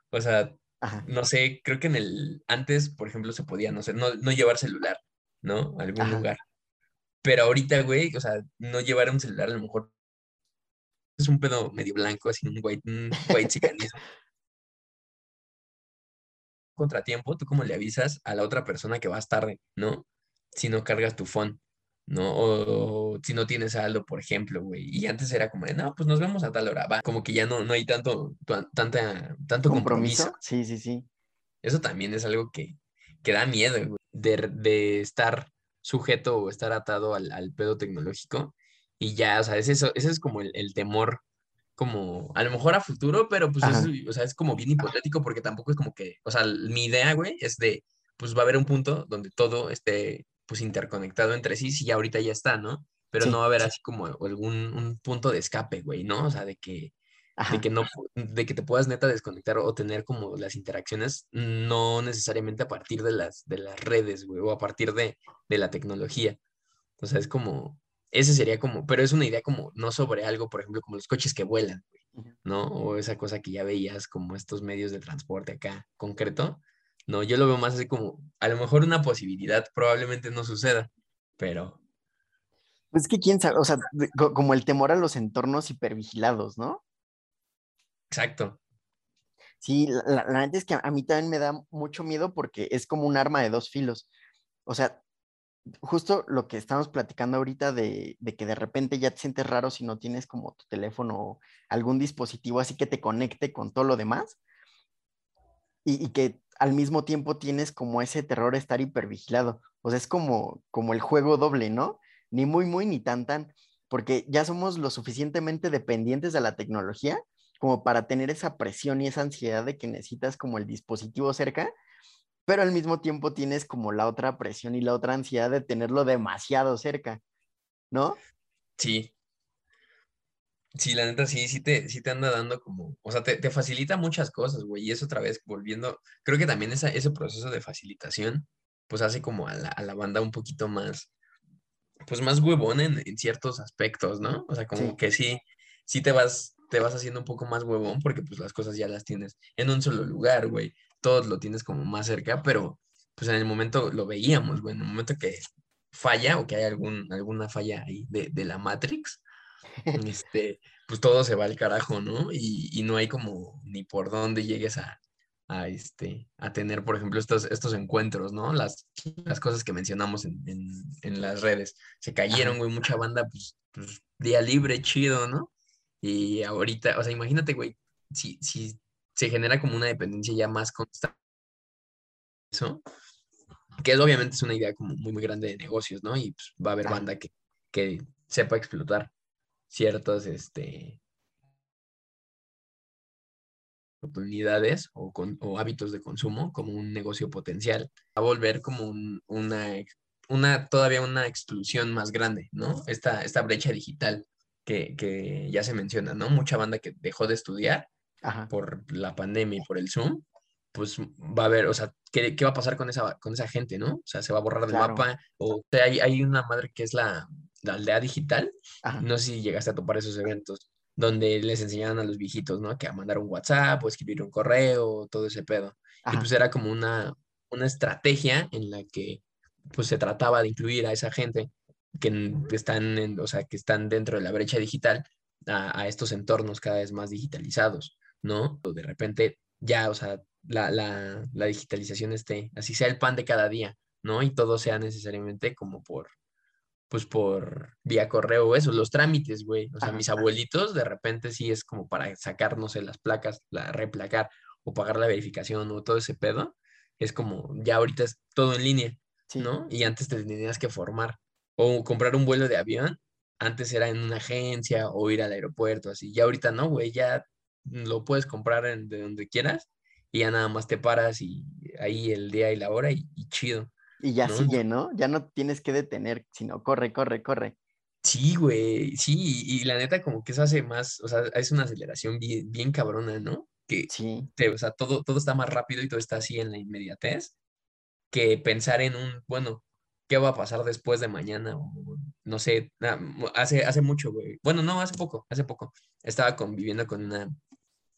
A: O sea, Ajá. no sé, creo que en el, antes, por ejemplo, se podía, no sé, no, no llevar celular, ¿no? A algún Ajá. lugar. Pero ahorita, güey, o sea, no llevar un celular a lo mejor es un pedo medio blanco, así un white, un white chicanismo. contratiempo, tú como le avisas a la otra persona que vas tarde, ¿no? Si no cargas tu phone, ¿no? O, o si no tienes saldo, por ejemplo, güey. Y antes era como de, no, pues nos vemos a tal hora, va. Como que ya no, no hay tanto, tanta, tanto compromiso. compromiso.
B: Sí, sí, sí.
A: Eso también es algo que, que da miedo, güey, de, de estar sujeto o estar atado al, al, pedo tecnológico. Y ya, o sea, es eso, ese es como el, el temor como a lo mejor a futuro, pero pues es, o sea, es como bien hipotético porque tampoco es como que, o sea, mi idea, güey, es de, pues va a haber un punto donde todo esté pues interconectado entre sí, si ya ahorita ya está, ¿no? Pero sí, no va a haber sí. así como algún un punto de escape, güey, ¿no? O sea, de que, de que no, de que te puedas neta desconectar o tener como las interacciones, no necesariamente a partir de las, de las redes, güey, o a partir de, de la tecnología. O sea, es como, ese sería como, pero es una idea como no sobre algo, por ejemplo, como los coches que vuelan, ¿no? O esa cosa que ya veías como estos medios de transporte acá concreto. No, yo lo veo más así como, a lo mejor una posibilidad, probablemente no suceda, pero...
B: Pues que quién sabe, o sea, como el temor a los entornos hipervigilados, ¿no?
A: Exacto.
B: Sí, la, neta es que a mí también me da mucho miedo porque es como un arma de dos filos. O sea, justo lo que estamos platicando ahorita de, que de repente ya te sientes raro si no tienes como tu teléfono o algún dispositivo así que te conecte con todo lo demás y, y que al mismo tiempo tienes como ese terror de estar hipervigilado. O sea, es como, como el juego doble, ¿no? Ni muy, muy, ni tan, tan, porque ya somos lo suficientemente dependientes de la tecnología como para tener esa presión y esa ansiedad de que necesitas como el dispositivo cerca pero al mismo tiempo tienes como la otra presión y la otra ansiedad de tenerlo demasiado cerca, ¿no?
A: Sí. Sí, la neta sí, sí te, sí te anda dando como, o sea, te, te facilita muchas cosas, güey, y eso otra vez volviendo, creo que también esa, ese proceso de facilitación, pues hace como a la, a la banda un poquito más, pues más huevón en, en ciertos aspectos, ¿no? O sea, como sí. que sí, sí te vas, te vas haciendo un poco más huevón porque pues las cosas ya las tienes en un solo lugar, güey todos lo tienes como más cerca, pero pues en el momento lo veíamos, güey, en el momento que falla o que hay algún, alguna falla ahí de, de la Matrix, este, pues todo se va al carajo, ¿no? Y, y, no hay como ni por dónde llegues a, a, este, a tener, por ejemplo, estos, estos encuentros, ¿no? Las, las cosas que mencionamos en, en, en las redes. Se cayeron, güey, mucha banda, pues, pues, día libre, chido, ¿no? Y ahorita, o sea, imagínate, güey, si, si se genera como una dependencia ya más constante. Eso, que es, obviamente es una idea como muy, muy grande de negocios, ¿no? Y pues, va a haber banda que, que sepa explotar ciertas este, oportunidades o, con, o, hábitos de consumo como un negocio potencial, a volver como un, una, una, todavía una exclusión más grande, ¿no? Esta, esta brecha digital que, que ya se menciona, ¿no? Mucha banda que dejó de estudiar Ajá. por la pandemia y por el Zoom, pues va a haber, o sea, ¿qué, qué va a pasar con esa, con esa gente, no? O sea, se va a borrar del
B: Claro.
A: mapa, o sea, hay, hay una madre que es la, la aldea digital,
B: Ajá.
A: no sé si llegaste a topar esos eventos, donde les enseñaban a los viejitos, ¿no? Que a mandar un WhatsApp o escribir un correo, todo ese pedo. Y
B: Ajá.
A: pues era como una, una estrategia en la que pues se trataba de incluir a esa gente que están, en, o sea, que están dentro de la brecha digital a, a estos entornos cada vez más digitalizados, ¿no? O de repente ya, o sea, la, la, la digitalización esté, así sea el pan de cada día, ¿no? Y todo sea necesariamente como por, pues por vía correo eso, los trámites, güey. O sea,
B: Ajá.
A: mis abuelitos de repente sí es como para sacar, no sé, las placas, la replacar o pagar la verificación o todo ese pedo. Es como, ya ahorita es todo en línea,
B: Sí.
A: ¿no? Y antes te tenías que formar o comprar un vuelo de avión. Antes era en una agencia o ir al aeropuerto, así. Ya ahorita no, güey, ya lo puedes comprar en, de donde quieras y ya nada más te paras y ahí el día y la hora y, y chido.
B: Y ya
A: ¿no?
B: sigue, ¿no? Ya no tienes que detener, sino corre, corre, corre.
A: Sí, güey, sí, y, y la neta como que eso hace más, o sea, es una aceleración bien, bien cabrona, ¿no? Que,
B: Sí,
A: te- o sea, todo, todo está más rápido y todo está así en la inmediatez, que pensar en un, bueno, ¿qué va a pasar después de mañana? O, no sé, hace, hace mucho, güey. Bueno, no, hace poco, hace poco. Estaba conviviendo con una,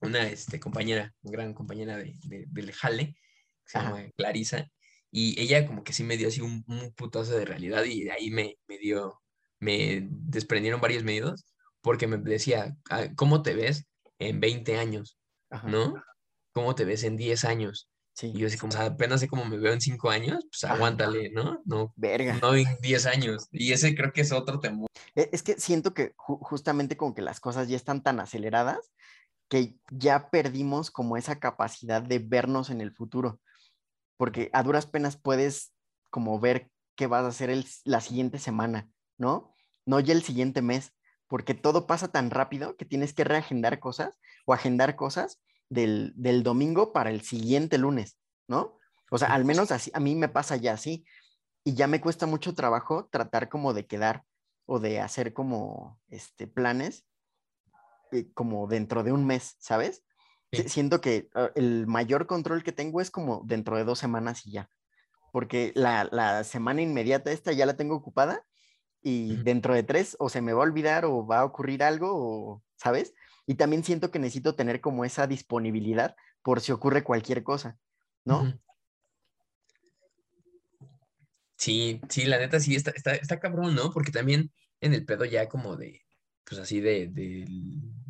A: una este, compañera, una gran compañera de, de- del Jale, que se
B: Ajá.
A: llama Clarisa, y ella como que sí me dio así un, un putazo de realidad y de ahí me, me dio, me desprendieron varios medios porque me decía, "Ah, ¿cómo te ves en 20 años?
B: ajá,
A: ¿No? ¿Cómo te ves en 10 años?
B: Sí.
A: Y yo así como, o sea, apenas sé cómo me veo en 5 años, pues aguántale, ¿no? No,
B: Verga.
A: no en 10 años. Y ese creo que es otro temor.
B: E- Es que siento que ju- justamente como que las cosas ya están tan aceleradas que ya perdimos como esa capacidad de vernos en el futuro, porque a duras penas puedes como ver qué vas a hacer el la siguiente semana, ¿no? No ya el siguiente mes, porque todo pasa tan rápido que tienes que reagendar cosas o agendar cosas del, del domingo para el siguiente lunes, ¿no? O sea, al menos así, a mí me pasa ya así, y ya me cuesta mucho trabajo tratar como de quedar o de hacer como este, planes eh, como dentro de un mes, ¿sabes?
A: Sí.
B: Siento que ah, el mayor control que tengo es como dentro de dos semanas y ya, porque la, la semana inmediata esta ya la tengo ocupada y dentro de tres o se me va a olvidar o va a ocurrir algo, o, ¿sabes? Y también siento que necesito tener como esa disponibilidad por si ocurre cualquier cosa, ¿no?
A: Sí, sí, la neta sí, está, está, está cabrón, ¿no? Porque también en el pedo ya como de, pues así de, de,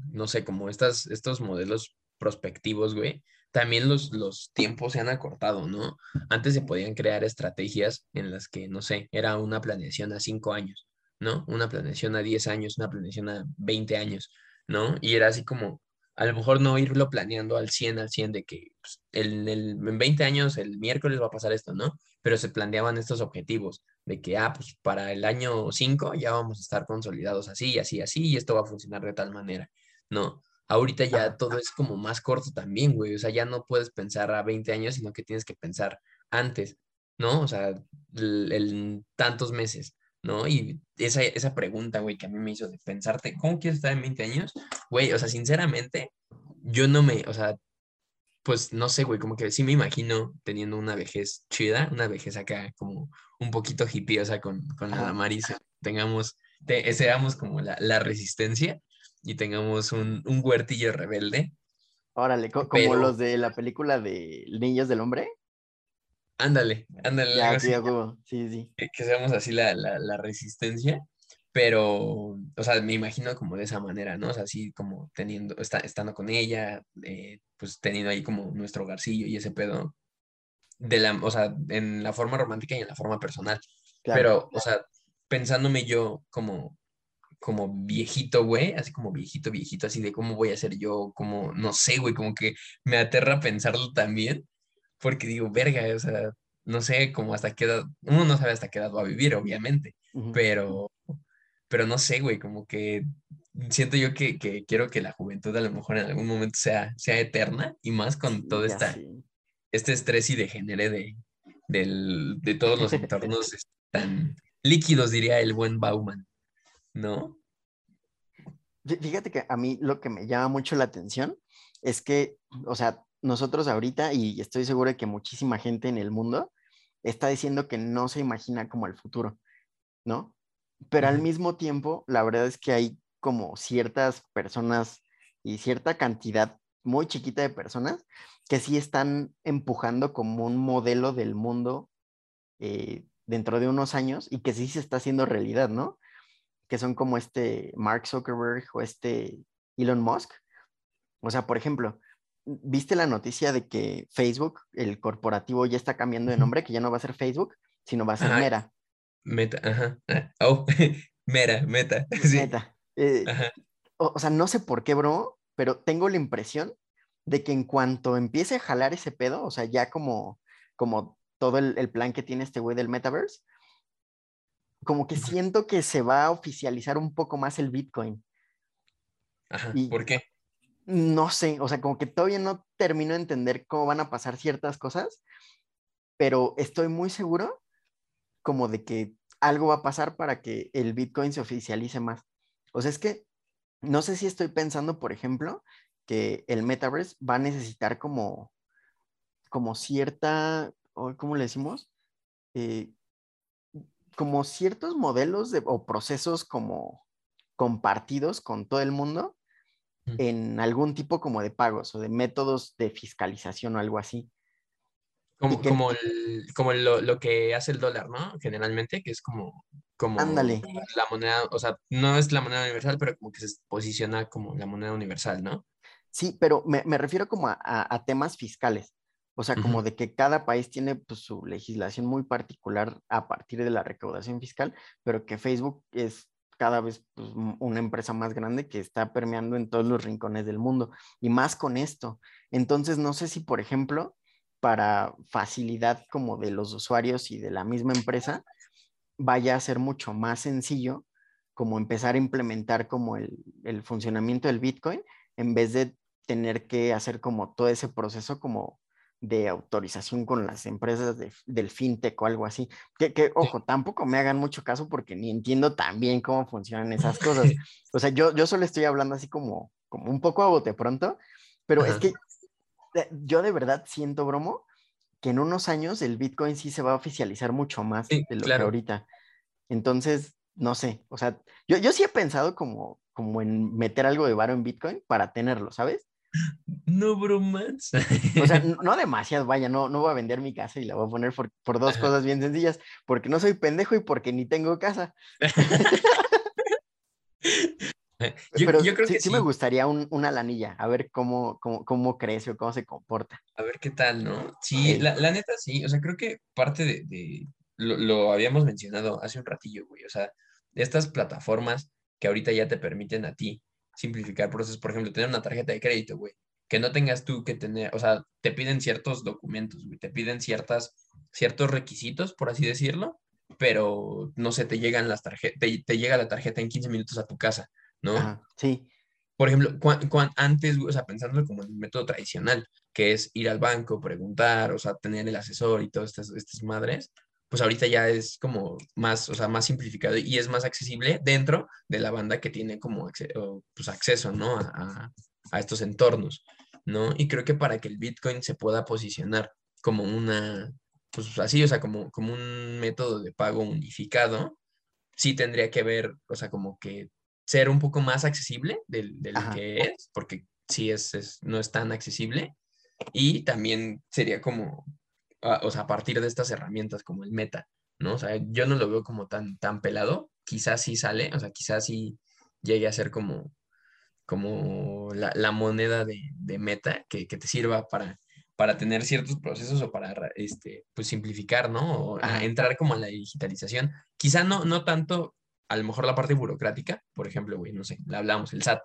A: no sé, como estas, estos modelos prospectivos, güey, también los, los tiempos se han acortado, ¿no? Antes se podían crear estrategias en las que, no sé, era una planeación a cinco años, ¿no? Una planeación a 10 años, una planeación a 20 años, ¿no? Y era así como, a lo mejor no irlo planeando al 100, al 100 de que pues, el, en 20 años, el miércoles va a pasar esto, ¿no? Pero se planteaban estos objetivos de que, ah, pues para el año 5 ya vamos a estar consolidados así, así, así, y esto va a funcionar de tal manera, ¿no? Ahorita ya todo es como más corto también, güey, o sea, ya no puedes pensar a 20 años, sino que tienes que pensar antes, ¿no? O sea, el tantos meses, ¿no? Y esa, esa pregunta, güey, que a mí me hizo de pensarte, ¿cómo quieres estar en 20 años? Güey, o sea, sinceramente, yo no me, o sea, pues no sé, güey, como que sí me imagino teniendo una vejez chida, una vejez acá como un poquito hippiosa con, con la
B: Ajá.
A: Damaris, tengamos, te, seamos como la, la resistencia y tengamos un, un huertillo rebelde.
B: Órale, co- como los de la película de Niños del Hombre.
A: Ándale, ándale,
B: Ya, sí, huevo. Sí, sí.
A: que, que seamos así la, la, la resistencia, pero, o sea, me imagino como de esa manera, ¿no? O sea, así como teniendo, está, estando con ella, eh, pues teniendo ahí como nuestro hogarcillo y ese pedo, de la, o sea, en la forma romántica y en la forma personal.
B: Claro.
A: Pero, o sea, pensándome yo como, como viejito, güey, así como viejito, viejito, así de cómo voy a ser yo, como, no sé, güey, como que me aterra pensarlo también, porque digo, verga, o sea, no sé, como hasta qué edad, uno no sabe hasta qué edad va a vivir, obviamente, pero, pero no sé, güey, como que siento yo que, que quiero que la juventud a lo mejor en algún momento sea, sea eterna y más con
B: Sí,
A: todo esta, este estrés y degenere de, del, de todos los entornos es- tan líquidos, diría el buen Bauman, ¿no?
B: Fí- Fíjate que a mí lo que me llama mucho la atención es que, o sea, nosotros ahorita, y estoy seguro de que muchísima gente en el mundo está diciendo que no se imagina como el futuro, ¿no? Pero al mismo tiempo, la verdad es que hay como ciertas personas y cierta cantidad muy chiquita de personas que sí están empujando como un modelo del mundo eh, dentro de unos años y que sí se está haciendo realidad, ¿no? Que son como este Mark Zuckerberg o este Elon Musk. O sea, por ejemplo, ¿viste la noticia de que Facebook, el corporativo, ya está cambiando de nombre, que ya no va a ser Facebook, sino va a ser Meta?
A: Meta, ajá. Ah, oh, Mera, Meta.
B: Meta. Eh, o, sea, no sé por qué, bro, pero tengo la impresión de que en cuanto empiece a jalar ese pedo, o sea, ya como, como todo el, plan que tiene este güey del metaverse, como que siento que se va a oficializar un poco más el Bitcoin.
A: Ajá, ¿por qué?
B: No sé, o sea, como que todavía no termino de entender cómo van a pasar ciertas cosas, pero estoy muy seguro como de que algo va a pasar para que el Bitcoin se oficialice más. O sea, es que no sé si estoy pensando, por ejemplo, que el metaverse va a necesitar como, como cierta, ¿cómo le decimos? Eh, como ciertos modelos de, o procesos como compartidos con todo el mundo en algún tipo como de pagos o de métodos de fiscalización o algo así.
A: Como, como, como lo, que hace el dólar, ¿no? Generalmente, que es como, como
B: Ándale.
A: la moneda, o sea, no es la moneda universal, pero como que se posiciona como la moneda universal, ¿no?
B: Sí, pero me, refiero como a, temas fiscales. O sea, como de que cada país tiene pues, su legislación muy particular a partir de la recaudación fiscal, pero que Facebook es cada vez pues, una empresa más grande que está permeando en todos los rincones del mundo y más con esto. Entonces, no sé si, por ejemplo, para facilidad como de los usuarios y de la misma empresa, vaya a ser mucho más sencillo como empezar a implementar como el, el funcionamiento del Bitcoin en vez de tener que hacer como todo ese proceso como de autorización con las empresas del fintech o algo así. Que, que, ojo, tampoco me hagan mucho caso porque ni entiendo tan bien cómo funcionan esas cosas. O sea, yo, yo solo estoy hablando así como, como un poco a bote pronto, pero es que eh, yo de verdad siento, bromo, que en unos años el Bitcoin sí se va a oficializar mucho más de lo que ahorita. Entonces, no sé, o sea, yo, yo sí he pensado como, como en meter algo de varo en Bitcoin para tenerlo, ¿sabes?
A: No bromas.
B: O sea, no demasiado, vaya, no, no voy a vender mi casa y la voy a poner por, dos cosas bien sencillas, porque no soy pendejo y porque ni tengo casa. yo, Pero yo creo sí, que sí, me gustaría una lanilla, a ver cómo, cómo, crece o cómo se comporta.
A: A ver qué tal, ¿no? Sí, la, neta sí, o sea, creo que parte de, lo, lo, habíamos mencionado hace un ratillo, güey, o sea, estas plataformas que ahorita ya te permiten a ti simplificar procesos, por ejemplo, tener una tarjeta de crédito, güey, que no tengas tú que tener, o sea, te piden ciertos documentos, güey, te piden ciertas, ciertos requisitos, por así decirlo, pero no sé, te llegan las tarjetas, te, llega la tarjeta en 15 minutos a tu casa, ¿no?
B: sí.
A: Por ejemplo, antes, o sea, pensándolo como en el método tradicional, que es ir al banco, preguntar, o sea, tener el asesor y todas estas, estas madres, pues ahorita ya es como más, o sea, más simplificado y es más accesible dentro de la banda que tiene como pues, acceso, ¿no? A, estos entornos, ¿no? Y creo que para que el Bitcoin se pueda posicionar como una, pues así, o sea, como, como un método de pago unificado, sí tendría que ver, o sea, como que ser un poco más accesible del, del que es, porque sí es, no es tan accesible. Y también sería como o sea, a partir de estas herramientas como el meta, ¿no? O sea, yo no lo veo como tan, tan pelado, quizás sí sale, o sea, quizás sí llegue a ser como, como la, moneda de, meta que, te sirva para, para tener ciertos procesos o para este, pues simplificar, ¿no? O entrar como a la digitalización. Quizá no, no tanto, a lo mejor la parte burocrática, por ejemplo, güey, no sé, la hablamos, el SAT,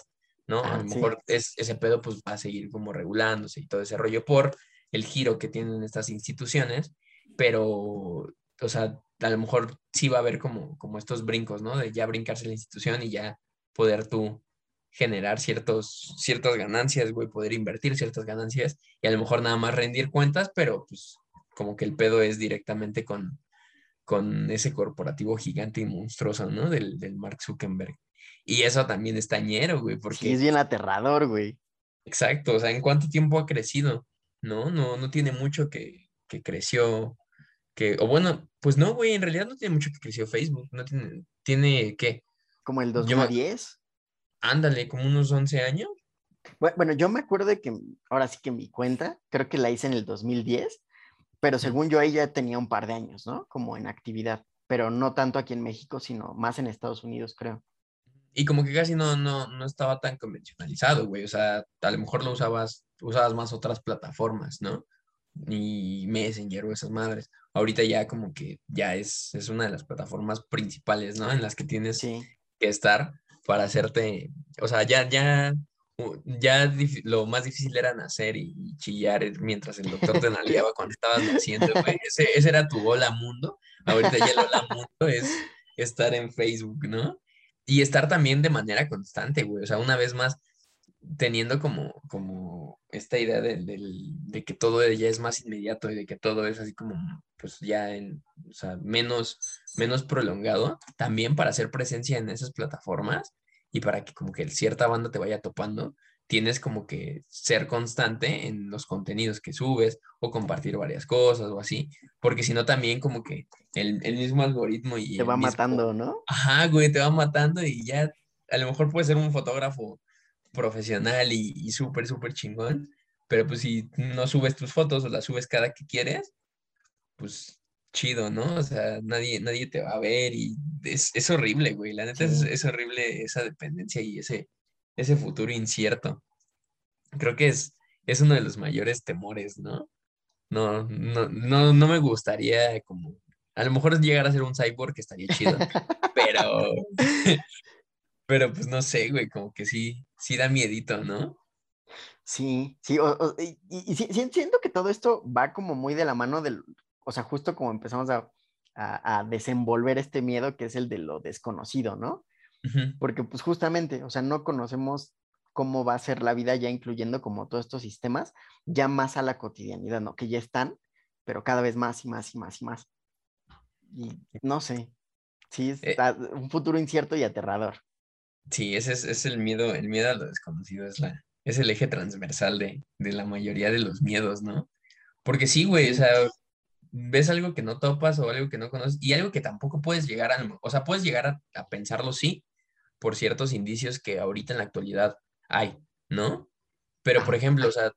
A: ¿no? a lo mejor es, ese pedo pues va a seguir como regulándose y todo ese rollo por el giro que tienen estas instituciones, pero, o sea, a lo mejor sí va a haber como, como estos brincos, ¿no? De ya brincarse la institución y ya poder tú generar ciertos, ciertas ganancias, güey, poder invertir ciertas ganancias y a lo mejor nada más rendir cuentas, pero pues como que el pedo es directamente con, con ese corporativo gigante y monstruoso, ¿no? Del, del Mark Zuckerberg. Y eso también es tañero, güey, porque...
B: Sí, es bien aterrador, güey.
A: Exacto, o sea, ¿en cuánto tiempo ha crecido? ¿No? No, no tiene mucho que, que creció, que, o bueno, pues no, güey, en realidad no tiene mucho que creció Facebook, no tiene, tiene, ¿qué?
B: Como el
A: Yo me-
B: 2010.
A: Ándale, como unos 11 años.
B: Bu- Bueno, yo me acuerdo de que ahora sí que mi cuenta, creo que la hice en el 2010, pero según yo ahí ya tenía un par de años, ¿no? Como en actividad, pero no tanto aquí en México, sino más en Estados Unidos, creo.
A: Y como que casi no, no, no estaba tan convencionalizado, güey. O sea, a lo mejor lo usabas, usabas más otras plataformas, ¿no? Y Messenger o esas madres. Ahorita ya como que ya es, es una de las plataformas principales, ¿no? En las que tienes
B: Sí,
A: que estar para hacerte, o sea, ya, ya, ya lo más difícil era nacer y, y chillar mientras el doctor te nalgueaba cuando estabas naciendo, güey. Ese, ese era tu hola mundo. Ahorita ya el hola mundo es estar en Facebook, ¿no? Y estar también de manera constante, güey. O sea, una vez más, teniendo como, como esta idea de, del- de que todo ya es más inmediato y de que todo es así como, pues ya en, o sea, menos, menos prolongado, también para hacer presencia en esas plataformas y para que como que cierta banda te vaya topando, tienes como que ser constante en los contenidos que subes o compartir varias cosas o así, porque si no también como que el, el mismo algoritmo y
B: te va
A: mismo-
B: matando, ¿no?
A: Ajá, güey, te va matando y ya a lo mejor puedes ser un fotógrafo profesional y, y súper, súper chingón, pero pues si no subes tus fotos o las subes cada que quieres, pues chido, ¿no? O sea, nadie, nadie te va a ver y es, es horrible, güey, la neta es,
B: Sí.
A: es horrible esa dependencia y ese, ese futuro incierto. Creo que es, es uno de los mayores temores, ¿no? No, no, no, no me gustaría como, a lo mejor llegar a ser un cyborg que estaría chido, pero, pero pues no sé, güey, como que sí, sí da miedito, ¿no?
B: Sí, sí, o- o- y, siento que todo esto va como muy de la mano del, o sea, justo como empezamos a, a- a desenvolver este miedo que es el de lo desconocido, ¿no? Porque pues justamente, o sea, no conocemos cómo va a ser la vida ya incluyendo como todos estos sistemas, ya más a la cotidianidad, ¿no? Que ya están, pero cada vez más y más y más y más. Y no sé, sí,
A: Eh.
B: está un futuro incierto y aterrador.
A: Sí, ese es, es el miedo, el miedo a lo desconocido, es la, es el eje transversal de, de la mayoría de los miedos, ¿no? Porque sí, güey, o sea, ves algo que no topas o algo que no conoces y algo que tampoco puedes llegar a, o sea, puedes llegar a, a pensarlo, sí, por ciertos indicios que ahorita en la actualidad hay, ¿no? Pero, por ejemplo, o sea,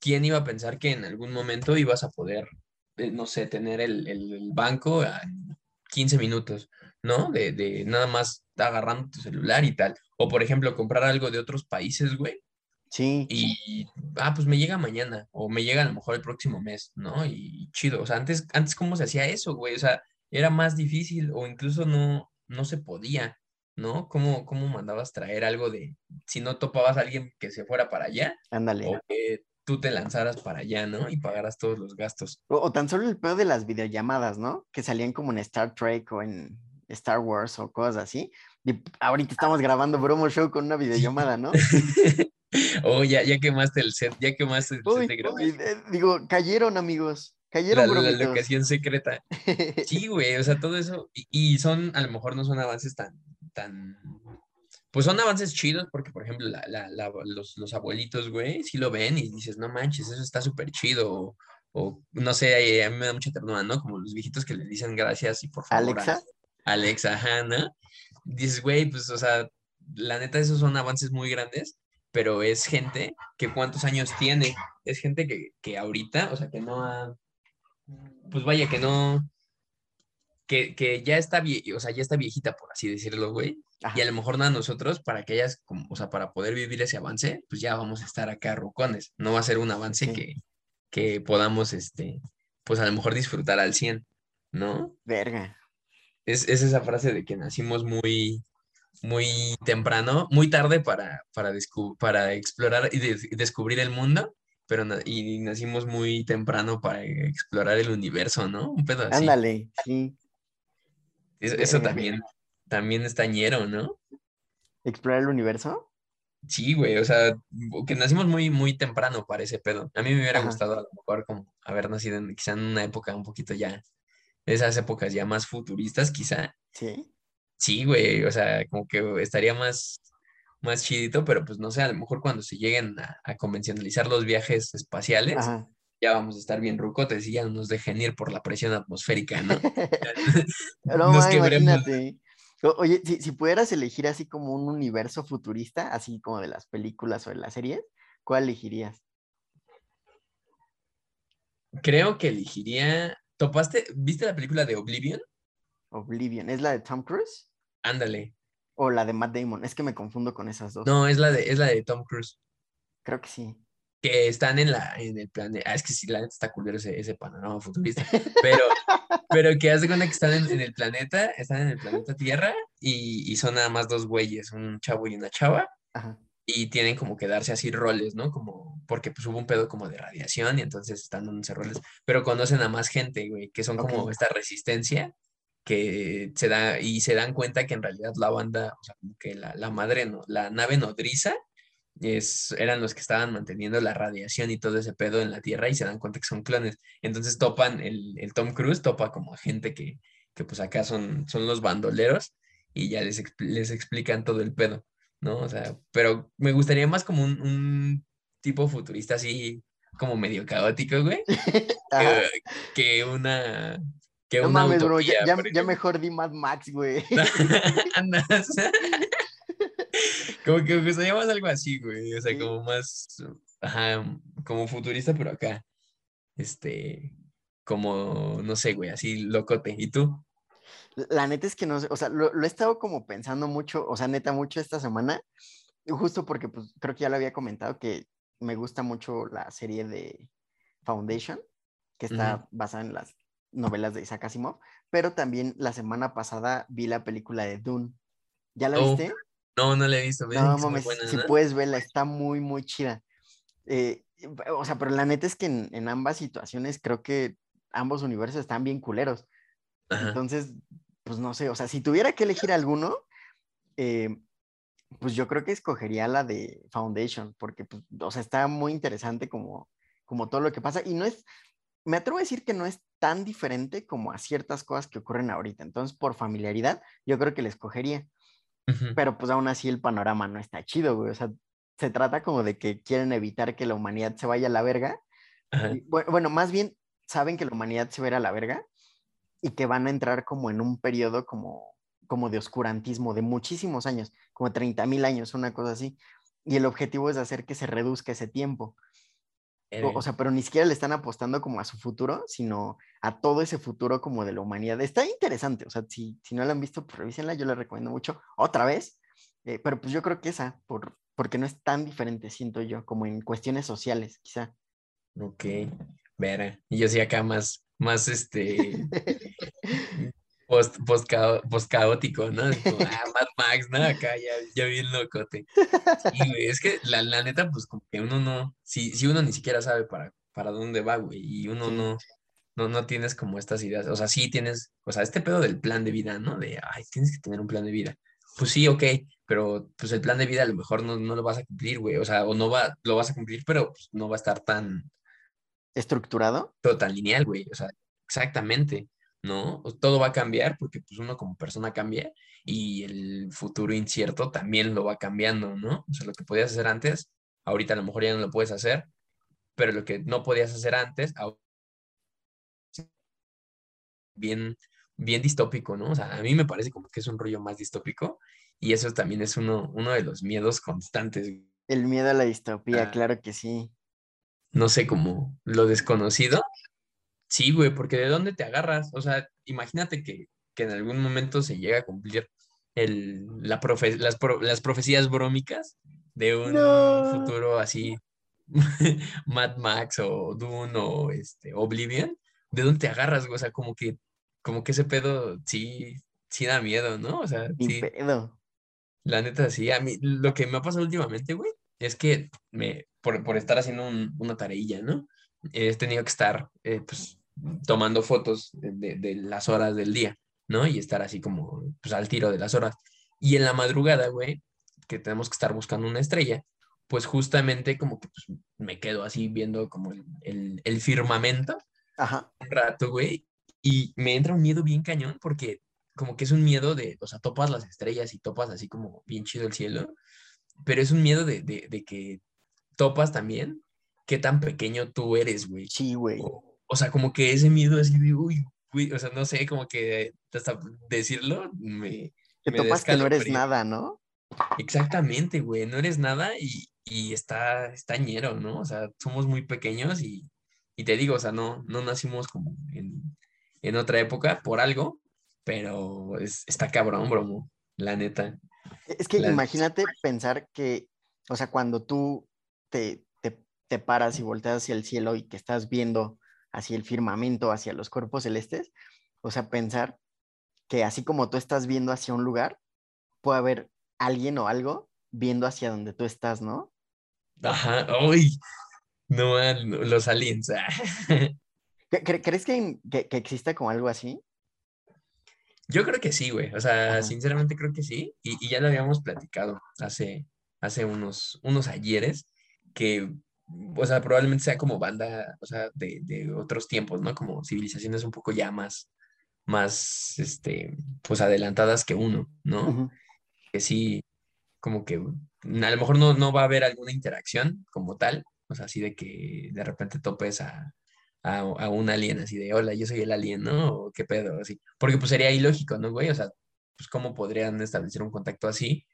A: ¿quién iba a pensar que en algún momento ibas a poder, eh, no sé, tener el, el- el banco a 15 minutos, ¿no? De, de nada más agarrando tu celular y tal. O, por ejemplo, comprar algo de otros países, güey,
B: Sí,
A: y, ah, pues me llega mañana, o me llega a lo mejor el próximo mes, ¿no? Y chido, o sea, antes, antes ¿cómo se hacía eso, güey? O sea, era más difícil o incluso no, no se podía, ¿no? ¿Cómo, cómo mandabas traer algo de, si no topabas a alguien que se fuera para allá,
B: ándale.
A: o que tú te lanzaras para allá, ¿no? Y pagaras todos los gastos.
B: O, o tan solo el peor de las videollamadas, ¿no? Que salían como en Star Trek o en Star Wars o cosas así. Y ahorita estamos grabando Bromo Show con una videollamada, ¿no?
A: Oh, ya, ya quemaste el set, ya quemaste el set de
B: uy, digo, cayeron amigos,
A: La,
B: cayeron
A: la
B: bromitos.
A: locación secreta. Sí, güey, o sea, todo eso, y, y son, a lo mejor no son avances tan, tan, pues son avances chidos, porque, por ejemplo, la, la- la- los, los abuelitos, güey, sí lo ven y dices, no manches, eso está súper chido, o, o, no sé, eh, a mí me da mucha ternura, ¿no? Como los viejitos que le dicen gracias y por favor. a-
B: Alexa,
A: Alexa, ajá, ¿no? Dices, güey, pues, o sea, la neta, esos son avances muy grandes, pero es gente que cuántos años tiene, es gente que, que ahorita, o sea, que no ha, pues vaya, que no, que, que ya está, vie- o sea, ya está viejita, por así decirlo, güey,
B: Ajá.
A: y a lo mejor no a nosotros, para que ellas, como, o sea, para poder vivir ese avance, pues ya vamos a estar acá rucones, no va a ser un avance
B: Sí.
A: que, que podamos, este, pues a lo mejor disfrutar al 100, ¿no?
B: verga.
A: Es, es esa frase de que nacimos muy, muy temprano, muy tarde para, para, para explorar y de- descubrir el mundo, pero na- y nacimos muy temprano para explorar el universo, ¿no? Un pedo así.
B: Ándale, sí.
A: Es- eso también, también está ñero, ¿no?
B: Explorar el universo.
A: Sí, güey, o sea, que nacimos muy, muy temprano para ese pedo. A mí me hubiera
B: Ajá.
A: gustado a lo mejor como haber nacido en, quizá en una época un poquito ya, esas épocas ya más futuristas, quizá.
B: Sí.
A: Sí, güey, o sea, como que estaría más, más chidito, pero pues no sé, a lo mejor cuando se lleguen a, convencionalizar los viajes espaciales, ya vamos a estar bien rucotes y ya no nos dejen ir por la presión atmosférica, ¿no?
B: no, imagínate. Oye, si, si, pudieras elegir así como un universo futurista, así como de las películas o de las series, ¿cuál elegirías?
A: Creo que elegiría. ¿Topaste? ¿Viste la película de Oblivion?
B: Oblivion, ¿es la de Tom Cruise?
A: Ándale.
B: O la de Matt Damon, es que me confundo con esas dos.
A: No, es la de, es la de Tom Cruise.
B: Creo que sí.
A: Que están en la, en el planeta. Ah, es que sí, la neta está culero ese, ese panorama futurista. Pero, pero que hace cuenta que están en, el planeta, están en el planeta Tierra y, y, son nada más dos güeyes, un chavo y una chava. Ajá y tienen como que darse así roles, ¿no? Como, porque pues hubo un pedo como de radiación y entonces están dándose roles, pero conocen a más gente, güey, que son como esta resistencia que se da y se dan cuenta que en realidad la banda, o sea, como que la, la madre, no, la nave nodriza, es, eran los que estaban manteniendo la radiación y todo ese pedo en la Tierra y se dan cuenta que son clones. Entonces topan, el, el Tom Cruise topa como gente que, que pues acá son, son los bandoleros y ya les, les explican todo el pedo. ¿no? O sea, pero me gustaría más como un, tipo futurista así, como medio caótico, güey, que, una... Que
B: no mames, bro, ya, mejor di Mad Max, güey.
A: como que me gustaría más algo así, güey, o sea, como más, ajá, como futurista, pero acá, este, como, no sé, güey, así locote. ¿Y tú?
B: La neta es que no sé, o sea, lo, he estado como pensando mucho, o sea, neta mucho esta semana, justo porque pues creo que ya lo había comentado que me gusta mucho la serie de Foundation, que está basada en las novelas de Isaac Asimov, pero también la semana pasada vi la película de Dune. ¿Ya la oh, viste?
A: No, no la he visto.
B: No, mames, si puedes verla, está muy, muy chida. Eh, o sea, pero la neta es que en, en, ambas situaciones creo que ambos universos están bien culeros. Entonces, pues no sé, o sea, si tuviera que elegir alguno, eh, pues yo creo que escogería la de Foundation, porque, pues, o sea, está muy interesante como, como todo lo que pasa y no es, me atrevo a decir que no es tan diferente como a ciertas cosas que ocurren ahorita. Entonces, por familiaridad, yo creo que la escogería. Pero pues aún así el panorama no está chido, güey. O sea, se trata como de que quieren evitar que la humanidad se vaya a la verga. bueno, más bien saben que la humanidad se va a la verga y que van a entrar como en un periodo como, como de oscurantismo de muchísimos años, como 30 mil años, una cosa así. Y el objetivo es hacer que se reduzca ese tiempo. O, sea, pero ni siquiera le están apostando como a su futuro, sino a todo ese futuro como de la humanidad. Está interesante, o sea, si, si no la han visto, pues revísenla, yo la recomiendo mucho. Otra vez, eh, pero pues yo creo que esa, por, porque no es tan diferente, siento yo, como en cuestiones sociales, quizá.
A: Ok, vera. Y yo sí acá más, más este post, post, caótico, ¿no? ah, Mad Max, ¿no? Acá ya, ya vi el locote. Y es que la, la, neta, pues como que uno no, si, si uno ni siquiera sabe para, para dónde va, güey, y uno no, no, no tienes como estas ideas, o sea, sí tienes, o sea, este pedo del plan de vida, ¿no? De, ay, tienes que tener un plan de vida. Pues sí, ok, pero pues el plan de vida a lo mejor no, no lo vas a cumplir, güey, o sea, o no va, lo vas a cumplir, pero pues, no va a estar tan,
B: estructurado.
A: Todo tan lineal, güey. O sea, exactamente, ¿no? Todo va a cambiar porque pues uno como persona cambia y el futuro incierto también lo va cambiando, ¿no? O sea, lo que podías hacer antes, ahorita a lo mejor ya no lo puedes hacer, pero lo que no podías hacer antes, bien, bien distópico, ¿no? O sea, a mí me parece como que es un rollo más distópico y eso también es uno, uno de los miedos constantes.
B: El miedo a la distopía, ah. claro que sí
A: no sé, como lo desconocido. Sí, güey, porque ¿de dónde te agarras? O sea, imagínate que, en algún momento se llega a cumplir el, la las, profecías brómicas de un futuro así, Mad Max o Dune o este, Oblivion. ¿De dónde te agarras, güey? O sea, como que, como que ese pedo sí, sí da miedo, ¿no? O sea, sí. pedo. La neta, sí. A mí, lo que me ha pasado últimamente, güey, es que me, por, estar haciendo una tareilla, ¿no? He tenido que estar, eh, pues, tomando fotos de, las horas del día, ¿no? Y estar así como, pues, al tiro de las horas. Y en la madrugada, güey, que tenemos que estar buscando una estrella, pues justamente como que pues, me quedo así viendo como el, el, firmamento
B: Ajá.
A: un rato, güey, y me entra un miedo bien cañón porque como que es un miedo de, o sea, topas las estrellas y topas así como bien chido el cielo pero es un miedo de, de, de que topas también qué tan pequeño tú eres, güey.
B: Sí, güey.
A: O, o sea, como que ese miedo así de, uy, uy, o sea, no sé, como que hasta decirlo me...
B: Que
A: me
B: topas que no eres nada, ¿no?
A: Exactamente, güey, no eres nada y, y está, está ñero, ¿no? O sea, somos muy pequeños y, y te digo, o sea, no, no nacimos como en, en otra época por algo, pero es- está cabrón, bromo, la neta.
B: Es que
A: La-
B: imagínate pensar que, o sea, cuando tú te, te, te paras y volteas hacia el cielo y que estás viendo hacia el firmamento, hacia los cuerpos celestes, o sea, pensar que así como tú estás viendo hacia un lugar, puede haber alguien o algo viendo hacia donde tú estás, ¿no?
A: Ajá, uy, no, man, los aliens. ah.
B: ¿Cre- cre- ¿Crees que, que, que exista como algo así?
A: Yo creo que sí, güey. O sea,
B: Ajá.
A: sinceramente creo que sí. Y, y ya lo habíamos platicado hace, hace unos, unos ayeres, que, o sea, probablemente sea como banda, o sea, de, de otros tiempos, ¿no? Como civilizaciones un poco ya más, más, este, pues adelantadas que uno, ¿no? Que sí, como que a lo mejor no, no va a haber alguna interacción como tal, o sea, así de que de repente topes a, a, a un alien así de, hola, yo soy el alien, ¿no? O qué pedo, así. Porque pues sería ilógico, ¿no, güey? O sea, pues cómo podrían establecer un contacto así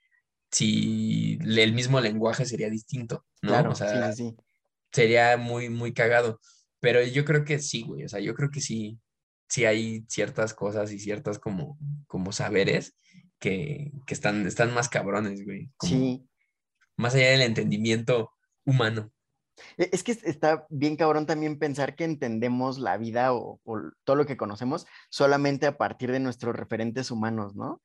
A: si el mismo lenguaje sería distinto, ¿no?
B: Claro,
A: O sea,
B: sí, sí.
A: Sería muy, muy cagado. Pero yo creo que sí, güey, o sea, yo creo que sí, sí hay ciertas cosas y ciertas como, como saberes que, que están, están más cabrones, güey. Como
B: Sí,
A: más allá del entendimiento humano.
B: E- Es que es- está bien cabrón también pensar que entendemos la vida o, o todo lo que conocemos solamente a partir de nuestros referentes humanos, ¿no? O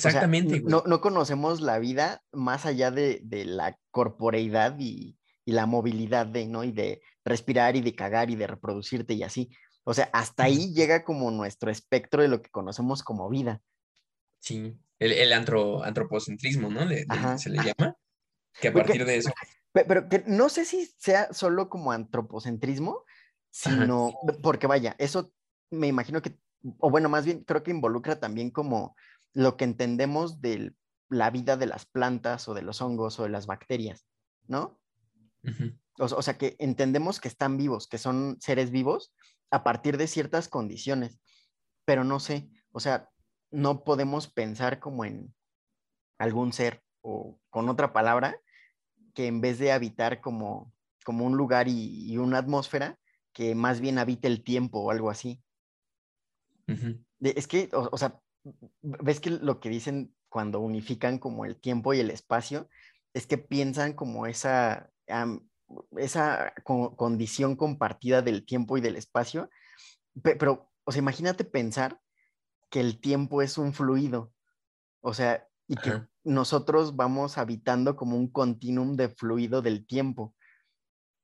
B: sea,
A: Exactamente,
B: n-
A: güey.
B: no, no conocemos la vida más allá de, de la corporeidad y, y la movilidad de, ¿no? Y de respirar y de cagar y de reproducirte y así. O sea, hasta ahí llega como nuestro espectro de lo que conocemos como vida.
A: Sí. El, el antro- antropocentrismo, ¿no? Le- le-
B: Ajá.
A: se le llama. Que a
B: Porque-
A: partir de eso.
B: Pe- Pero que no sé si sea solo como antropocentrismo, sino, porque vaya, eso me imagino que, o bueno, más bien creo que involucra también como lo que entendemos de la vida de las plantas o de los hongos o de las bacterias, ¿no? O, o sea, que entendemos que están vivos, que son seres vivos a partir de ciertas condiciones, pero no sé, o sea, no podemos pensar como en algún ser o con otra palabra que en vez de habitar como, como un lugar y, y una atmósfera, que más bien habite el tiempo o algo así. Es que, o, o sea, ves que lo que dicen cuando unifican como el tiempo y el espacio, es que piensan como esa, esa co- condición compartida del tiempo y del espacio, pe- pero, o sea, imagínate pensar que el tiempo es un fluido, o sea, y que
A: Ajá.
B: nosotros vamos habitando como un continuum de fluido del tiempo.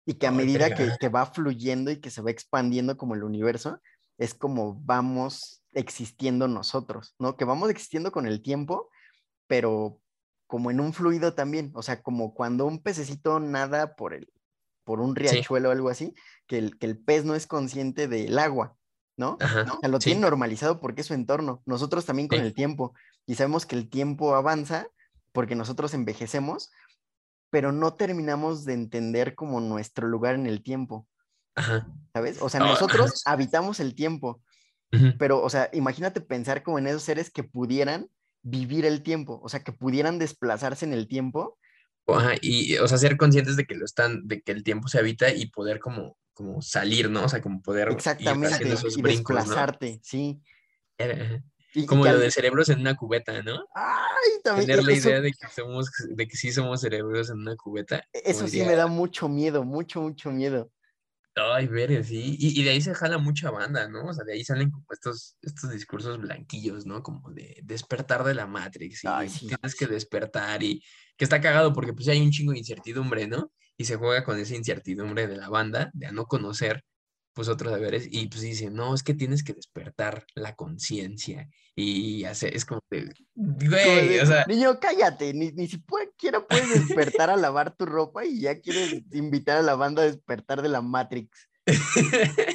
B: Y que a medida que, que va fluyendo y que se va expandiendo como el universo, es como vamos existiendo nosotros, ¿no? Que vamos existiendo con el tiempo, pero como en un fluido también, o sea, como cuando un pececito nada por el, por un riachuelo o algo así, que el, que el pez no es consciente del agua, ¿no?
A: Ajá.
B: O sea, lo
A: Sí.
B: tiene normalizado porque es su entorno. Nosotros también con
A: Sí.
B: el tiempo. Y sabemos que el tiempo avanza porque nosotros envejecemos, pero no terminamos de entender como nuestro lugar en el tiempo,
A: Ajá.
B: ¿sabes? O sea, nosotros habitamos el tiempo, pero, o sea, imagínate pensar como en esos seres que pudieran vivir el tiempo, o sea, que pudieran desplazarse en el tiempo.
A: Ajá, y, o sea, ser conscientes de que lo están, de que el tiempo se habita y poder como, como salir, ¿no? O sea, como poder ir
B: Exactamente,
A: haciendo esos
B: y
A: brincos, ¿no?
B: desplazarte, sí.
A: Ajá.
B: Y,
A: Como lo
B: al-
A: de cerebros en una cubeta, ¿no?
B: Ay, también,
A: Tener la
B: eso,
A: idea de que somos, de que sí somos cerebros en una cubeta. como
B: eso sí
A: diría,
B: me da mucho miedo, mucho, mucho miedo.
A: Ay, verga, sí. Y, y de ahí se jala mucha banda, ¿no? O sea, de ahí salen como estos, estos discursos blanquillos, ¿no? Como de despertar de la Matrix y
B: Ay, sí.
A: tienes que despertar y que está cagado porque pues hay un chingo de incertidumbre, ¿no? Y se juega con esa incertidumbre de la banda, de a no conocer pues otros saberes y pues dicen, no, es que tienes que despertar la conciencia y hacer, es como de, güey, o sea,
B: niño, cállate, ni, ni siquiera puedes despertar a lavar tu ropa y ya quieres invitar a la banda a despertar de la Matrix.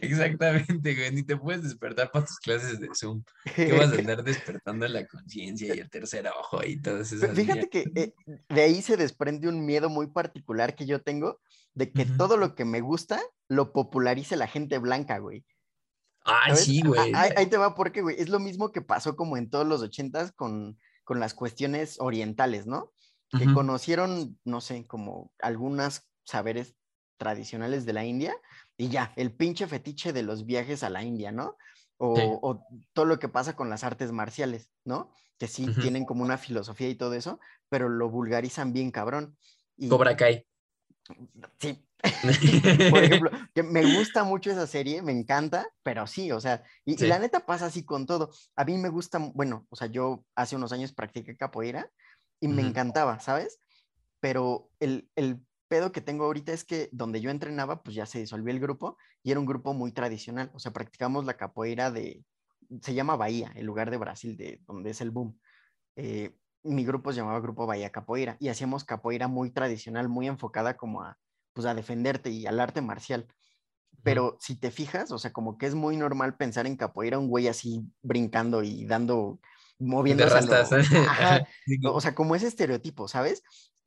A: Exactamente, güey, ni te puedes despertar para tus clases de Zoom. ¿Qué vas a andar despertando la conciencia y el tercer ojo y todas esas
B: Fíjate que eh, de ahí se desprende un miedo muy particular que yo tengo de que todo lo que me gusta lo popularice la gente blanca, güey.
A: Ah, sí, güey.
B: Ahí, te va porque, güey, es lo mismo que pasó como en todos los ochentas con, con las cuestiones orientales, ¿no? Que conocieron, no sé, como algunas saberes tradicionales de la India y ya, el pinche fetiche de los viajes a la India, ¿no? O, todo lo que pasa con las artes marciales, ¿no? Que sí tienen como una filosofía y todo eso, pero lo vulgarizan bien cabrón.
A: Y, Cobra Kai.
B: Sí. Por ejemplo, que me gusta mucho esa serie, me encanta, pero sí, o sea, y, la neta pasa así con todo. A mí me gusta, bueno, o sea, yo hace unos años practiqué capoeira y me encantaba, ¿sabes? Pero el, el pedo que tengo ahorita es que donde yo entrenaba, pues ya se disolvió el grupo y era un grupo muy tradicional. O sea, practicamos la capoeira de, se llama Bahía, el lugar de Brasil de donde es el boom. Eh, mi grupo se llamaba Grupo Bahía Capoeira y hacíamos capoeira muy tradicional, muy enfocada como a, pues a defenderte y al arte marcial. Pero si te fijas, o sea, como que es muy normal pensar en capoeira un güey así brincando y dando, moviendo. o sea, como ese estereotipo, ¿sabes?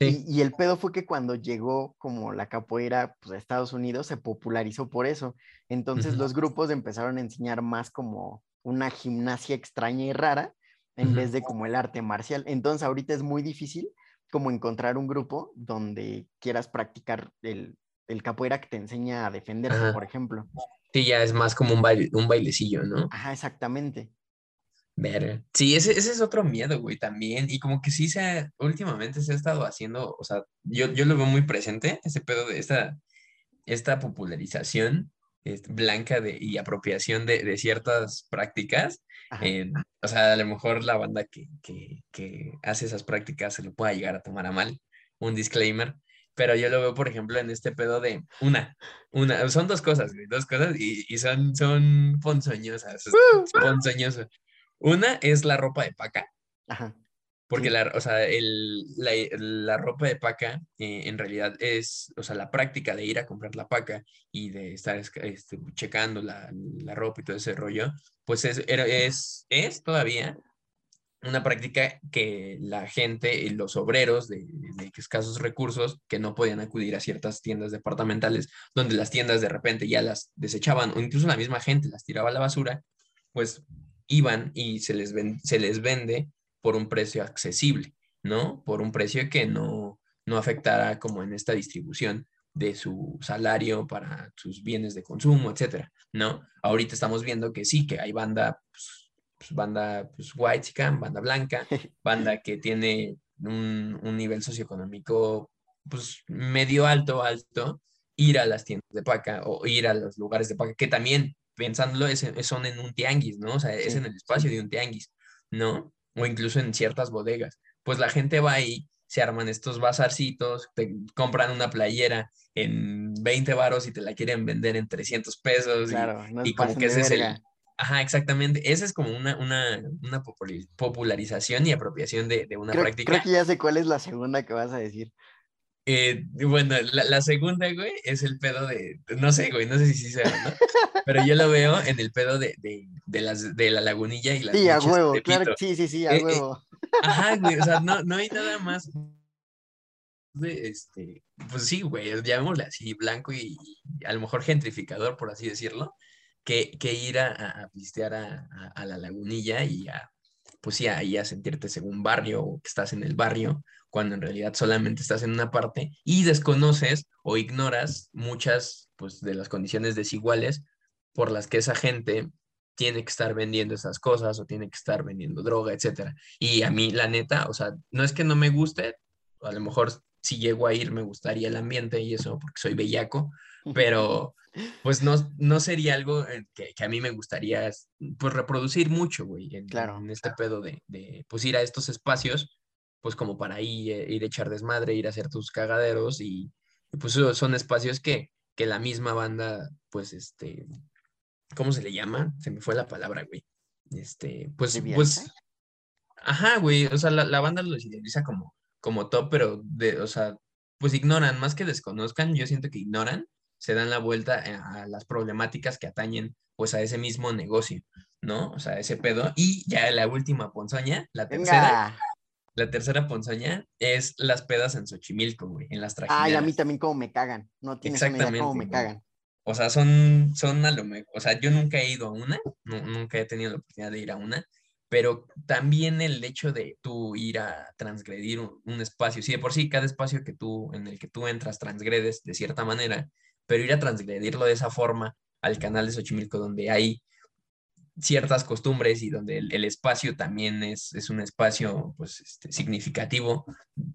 B: Y, el pedo fue que cuando llegó como la capoeira pues, a Estados Unidos se popularizó por eso. Entonces los grupos empezaron a enseñar más como una gimnasia extraña y rara en vez de como el arte marcial. Entonces ahorita es muy difícil como encontrar un grupo donde quieras practicar el, el capoeira que te enseña a defenderse, por ejemplo.
A: Sí, ya es más como un, baile, un bailecillo, ¿no?
B: Ajá, exactamente.
A: Ver. Sí, ese, ese es otro miedo, güey, también. Y como que sí se ha, últimamente se ha estado haciendo, o sea, yo, yo lo veo muy presente, ese pedo de esta, esta popularización este, blanca de, y apropiación de, de ciertas prácticas. Eh, o sea, a lo mejor la banda que, que, que hace esas prácticas se lo pueda llegar a tomar a mal, un disclaimer. Pero yo lo veo, por ejemplo, en este pedo de una, una, son dos cosas, güey, dos cosas y, y son, son ponzoñosas, ponzoñoso. Una es la ropa de paca. Ajá. Porque la, o sea, el, la, la, ropa de paca eh, en realidad es, o sea, la práctica de ir a comprar la paca y de estar este, checando la, la, ropa y todo ese rollo, pues es, es, es todavía una práctica que la gente, los obreros de, de, escasos recursos que no podían acudir a ciertas tiendas departamentales, donde las tiendas de repente ya las desechaban o incluso la misma gente las tiraba a la basura, pues iban y se les, se les vende por un precio accesible, ¿no? Por un precio que no, no afectara como en esta distribución de su salario para sus bienes de consumo, etcétera, ¿no? Ahorita estamos viendo que sí, que hay banda, pues, pues banda pues, white, banda blanca, banda que tiene un, un, nivel socioeconómico pues medio alto, alto, ir a las tiendas de paca o ir a los lugares de paca, que también pensándolo, es, son en un tianguis, ¿no? O sea, es en el espacio de un tianguis, ¿no? O incluso en ciertas bodegas. Pues la gente va ahí, se arman estos bazarcitos, te compran una playera en 20 varos y te la quieren vender en 300 pesos. Claro, y, como que ese es el... Ajá, exactamente. Esa es como una, una, una popularización y apropiación de, de una práctica.
B: Creo que ya sé cuál es la segunda que vas a decir.
A: Eh, bueno, la, segunda, güey, es el pedo de, no sé, güey, no sé si sí sea, ¿no? Pero yo lo veo en el pedo de, de, de las, de la lagunilla y las
B: Sí, a huevo, claro, sí, sí, sí, a eh, eh, huevo.
A: ajá, güey, o sea, no, no hay nada más de, este, pues sí, güey, llamémosle así, blanco y, a lo mejor gentrificador, por así decirlo, que, que ir a, a pistear a, a, la lagunilla y a, pues sí, ahí a sentirte según barrio o que estás en el barrio cuando en realidad solamente estás en una parte y desconoces o ignoras muchas pues, de las condiciones desiguales por las que esa gente tiene que estar vendiendo esas cosas o tiene que estar vendiendo droga, etcétera. Y a mí, la neta, o sea, no es que no me guste, a lo mejor si llego a ir me gustaría el ambiente y eso, porque soy bellaco, pero pues no, no sería algo eh, que, que a mí me gustaría pues reproducir mucho, güey, en, claro. en este pedo de, de, pues ir a estos espacios pues como para ahí, eh, ir a echar desmadre, ir a hacer tus cagaderos y, pues son espacios que, que la misma banda, pues este, ¿cómo se le llama? Se me fue la palabra, güey. Este, pues, pues, ajá, güey, o sea, la, la banda los idealiza como, como top, pero, de, o sea, pues ignoran, más que desconozcan, yo siento que ignoran se dan la vuelta a las problemáticas que atañen pues a ese mismo negocio, ¿no? O sea, ese pedo. Y ya la última ponzoña, la tercera. La tercera ponzoña es las pedas en Xochimilco, güey, en las trajineras.
B: Ay, a mí también como me cagan. No tienes Exactamente, idea cómo me cagan.
A: O sea, son, son a lo mejor, o sea, yo nunca he ido a una, nunca he tenido la oportunidad de ir a una, pero también el hecho de tú ir a transgredir un, espacio, sí, de por sí, cada espacio que tú, en el que tú entras, transgredes de cierta manera, pero ir a transgredirlo de esa forma al canal de Xochimilco, donde hay ciertas costumbres y donde el, espacio también es, es, un espacio pues, este, significativo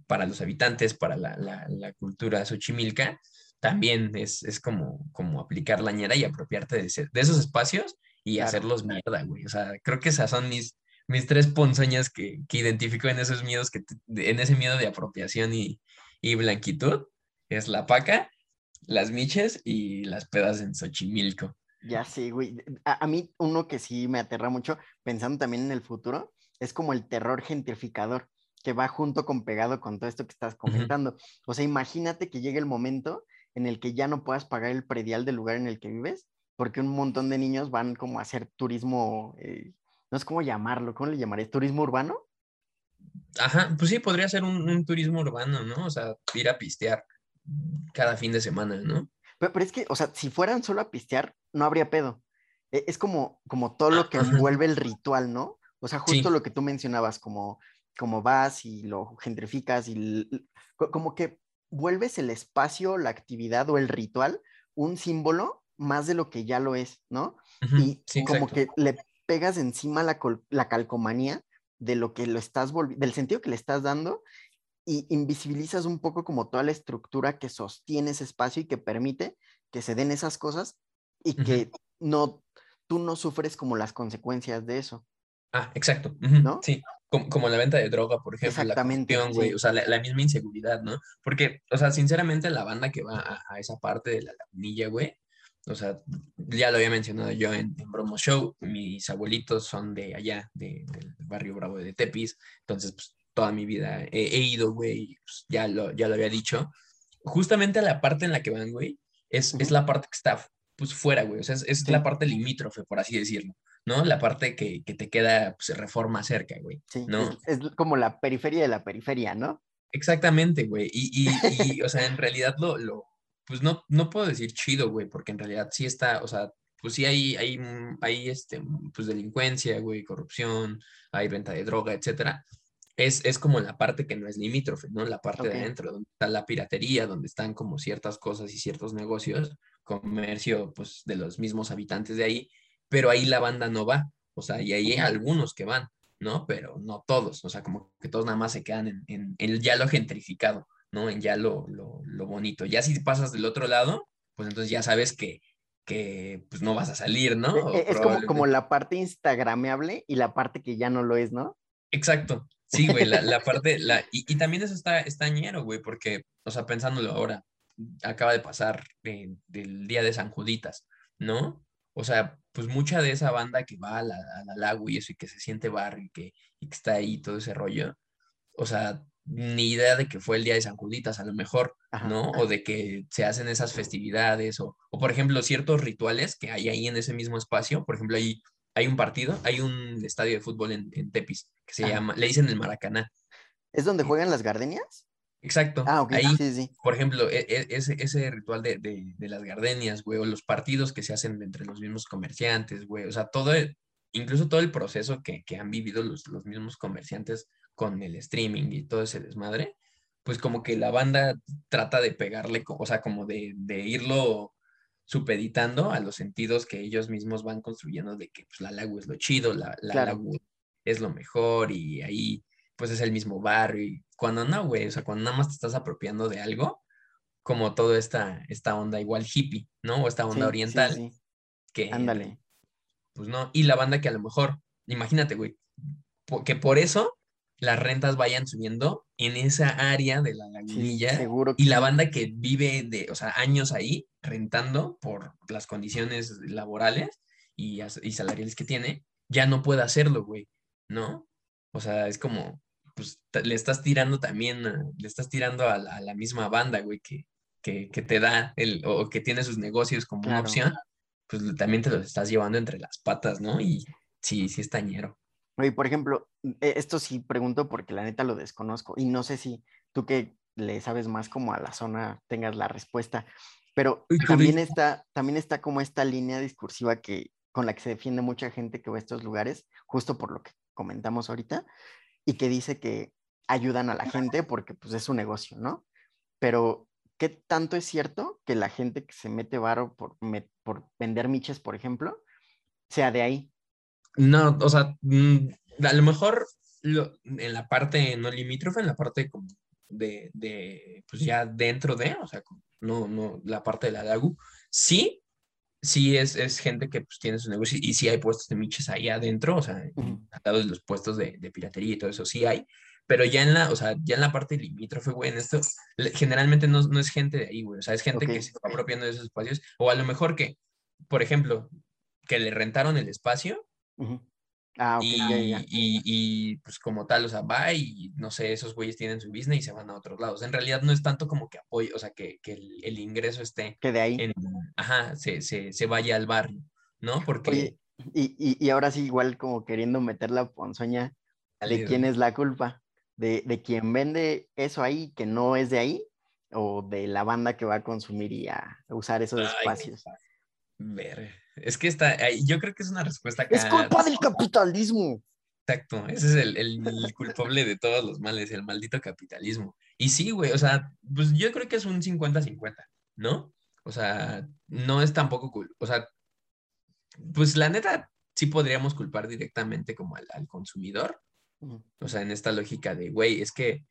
A: para los habitantes, para la, la, cultura xochimilca, también es, es, como, como aplicar la ñera y apropiarte de, de esos espacios y hacerlos mierda, güey. O sea, creo que esas son mis, mis tres ponzoñas que, que identifico en esos miedos, que, en ese miedo de apropiación y, y blanquitud. Es la paca, las miches y las pedas en Xochimilco.
B: Ya sí, güey. A, mí uno que sí me aterra mucho, pensando también en el futuro, es como el terror gentrificador, que va junto con pegado con todo esto que estás comentando. O sea, imagínate que llegue el momento en el que ya no puedas pagar el predial del lugar en el que vives, porque un montón de niños van como a hacer turismo, eh, no sé cómo llamarlo, ¿cómo le llamaré? ¿Turismo urbano?
A: Ajá, pues sí, podría ser un, un turismo urbano, ¿no? O sea, ir a pistear cada fin de semana, ¿no?
B: Pero, es que, o sea, si fueran solo a pistear, no habría pedo. E, es como, como todo lo que envuelve el ritual, ¿no? O sea, justo lo que tú mencionabas, como, como vas y lo gentrificas y como que vuelves el espacio, la actividad o el ritual un símbolo más de lo que ya lo es, ¿no? y como que le pegas encima la, la calcomanía de lo que lo estás volviendo, del sentido que le estás dando y invisibilizas un poco como toda la estructura que sostiene ese espacio y que permite que se den esas cosas y que no, tú no sufres como las consecuencias de eso.
A: Ah, exacto. ¿No? Sí, como, la venta de droga, por ejemplo.
B: Exactamente.
A: La o sea, la, misma inseguridad, ¿no? Porque, o sea, sinceramente, la banda que va a, esa parte de la lagunilla, güey, o sea, ya lo había mencionado yo en, en Bromo Show, mis abuelitos son de allá, del barrio Bravo de Tepis, entonces, pues, toda mi vida he, ido, güey, pues, ya, lo, ya lo había dicho. Justamente a la parte en la que van, güey, es, es la parte que está pues fuera, güey, o sea, es, la parte limítrofe, por así decirlo, ¿no? La parte que, que te queda, pues, reforma cerca, güey, sí, ¿no?
B: Es, como la periferia de la periferia, ¿no?
A: Exactamente, güey, y, y, o sea, en realidad lo, lo, pues no, no puedo decir chido, güey, porque en realidad sí está, o sea, pues sí hay, hay, hay este, pues delincuencia, güey, corrupción, hay venta de droga, etcétera, es, como la parte que no es limítrofe, ¿no? La parte de adentro, donde está la piratería, donde están como ciertas cosas y ciertos negocios, comercio, pues, de los mismos habitantes de ahí, pero ahí la banda no va, o sea, y ahí hay algunos que van, ¿no? Pero no todos, o sea, como que todos nada más se quedan en, en, ya lo gentrificado, ¿no? En ya lo, lo, bonito. Ya si pasas del otro lado, pues entonces ya sabes que, que pues no vas a salir, ¿no?
B: E, e, es como, como la parte instagrameable y la parte que ya no lo es, ¿no?
A: Exacto, Sí, güey, la, parte, la, y, también eso está, está ñero, güey, porque, o sea, pensándolo ahora, acaba de pasar del día de San Juditas, ¿no? O sea, pues mucha de esa banda que va a la, a lago y eso, y que se siente barrio y que, y que está ahí todo ese rollo, o sea, ni idea de que fue el día de San Juditas, a lo mejor, ¿no? O de que se hacen esas festividades, o, o por ejemplo, ciertos rituales que hay ahí en ese mismo espacio, por ejemplo, ahí hay un partido, hay un estadio de fútbol en, Tepis que se llama, le dicen el Maracaná.
B: ¿Es donde juegan las gardenias?
A: Exacto. Ah, ok. Ahí, sí, sí. por ejemplo, e, e, ese, ese ritual de, de, las gardenias, güey, o los partidos que se hacen entre los mismos comerciantes, güey, o sea, todo, incluso todo el proceso que, que han vivido los, los, mismos comerciantes con el streaming y todo ese desmadre, pues como que la banda trata de pegarle, o sea, como de, de irlo supeditando a los sentidos que ellos mismos van construyendo de que pues, la lago es lo chido, la, la es lo mejor y ahí pues es el mismo barrio. Y cuando no, güey, o sea, cuando nada más te estás apropiando de algo, como toda esta, esta onda igual hippie, ¿no? O esta onda oriental. Que,
B: Ándale.
A: Pues no, y la banda que a lo mejor, imagínate, güey, que por eso las rentas vayan subiendo en esa área de la lagunilla.
B: seguro
A: y la banda que vive de, o sea, años ahí rentando por las condiciones laborales y, y salariales que tiene, ya no puede hacerlo, güey, ¿no? O sea, es como, pues le estás tirando también, le estás tirando a la, misma banda, güey, que, que, que te da el, o que tiene sus negocios como una opción, pues también te los estás llevando entre las patas, ¿no? Y sí, sí es tañero.
B: Oye, por ejemplo, e- esto sí pregunto porque la neta lo desconozco y no sé si tú que le sabes más como a la zona tengas la respuesta, pero también está, también está como esta línea discursiva que, con la que se defiende mucha gente que va a estos lugares, justo por lo que comentamos ahorita, y que dice que ayudan a la gente porque pues es su negocio, ¿no? Pero, ¿qué tanto es cierto que la gente que se mete varo por, me- por vender miches, por ejemplo, sea de ahí?
A: No, o sea, mm, a lo mejor lo- en la parte no limítrofe, en la parte como de, de, pues ya dentro de, o sea, no, no, la parte de la DAGU, sí, sí es, es gente que pues tiene su negocio y sí hay puestos de miches ahí adentro, o sea,
B: Ujú.
A: al lado de los puestos de, de piratería y todo eso, sí hay, pero ya en la, o sea, ya en la parte limítrofe, güey, en esto, generalmente no, no es gente de ahí, güey, o sea, es gente
B: Ok.
A: que se va apropiando de esos espacios, o a lo mejor que, por ejemplo, que le rentaron el espacio
B: Ah, ok,
A: y,
B: ya, ya, ya.
A: y- y, pues como tal, o sea, va y no sé, esos güeyes tienen su business y se van a otros lados. En realidad no es tanto como que apoyo, o sea, que, que el, el ingreso esté
B: Que de ahí.
A: en, ajá, se, se, se vaya al barrio, ¿no? Porque
B: Oye, y, y, y ahora sí, igual como queriendo meter la ponzoña de quién es la culpa, de, de quien vende eso ahí que no es de ahí, o de la banda que va a consumir y a usar esos
A: Ay,
B: espacios.
A: ver, es que está, yo creo que es una respuesta
B: Es
A: acá,
B: culpa del capitalismo.
A: Exacto, ese es el, el culpable de todos los males, el maldito capitalismo. Y sí, güey, o sea, pues yo creo que es un 50-50, ¿no? O sea, no es tampoco, cul- o sea, pues la neta, sí podríamos culpar directamente como al, al consumidor,
B: Ujú.
A: o sea, en esta lógica de, güey, es que,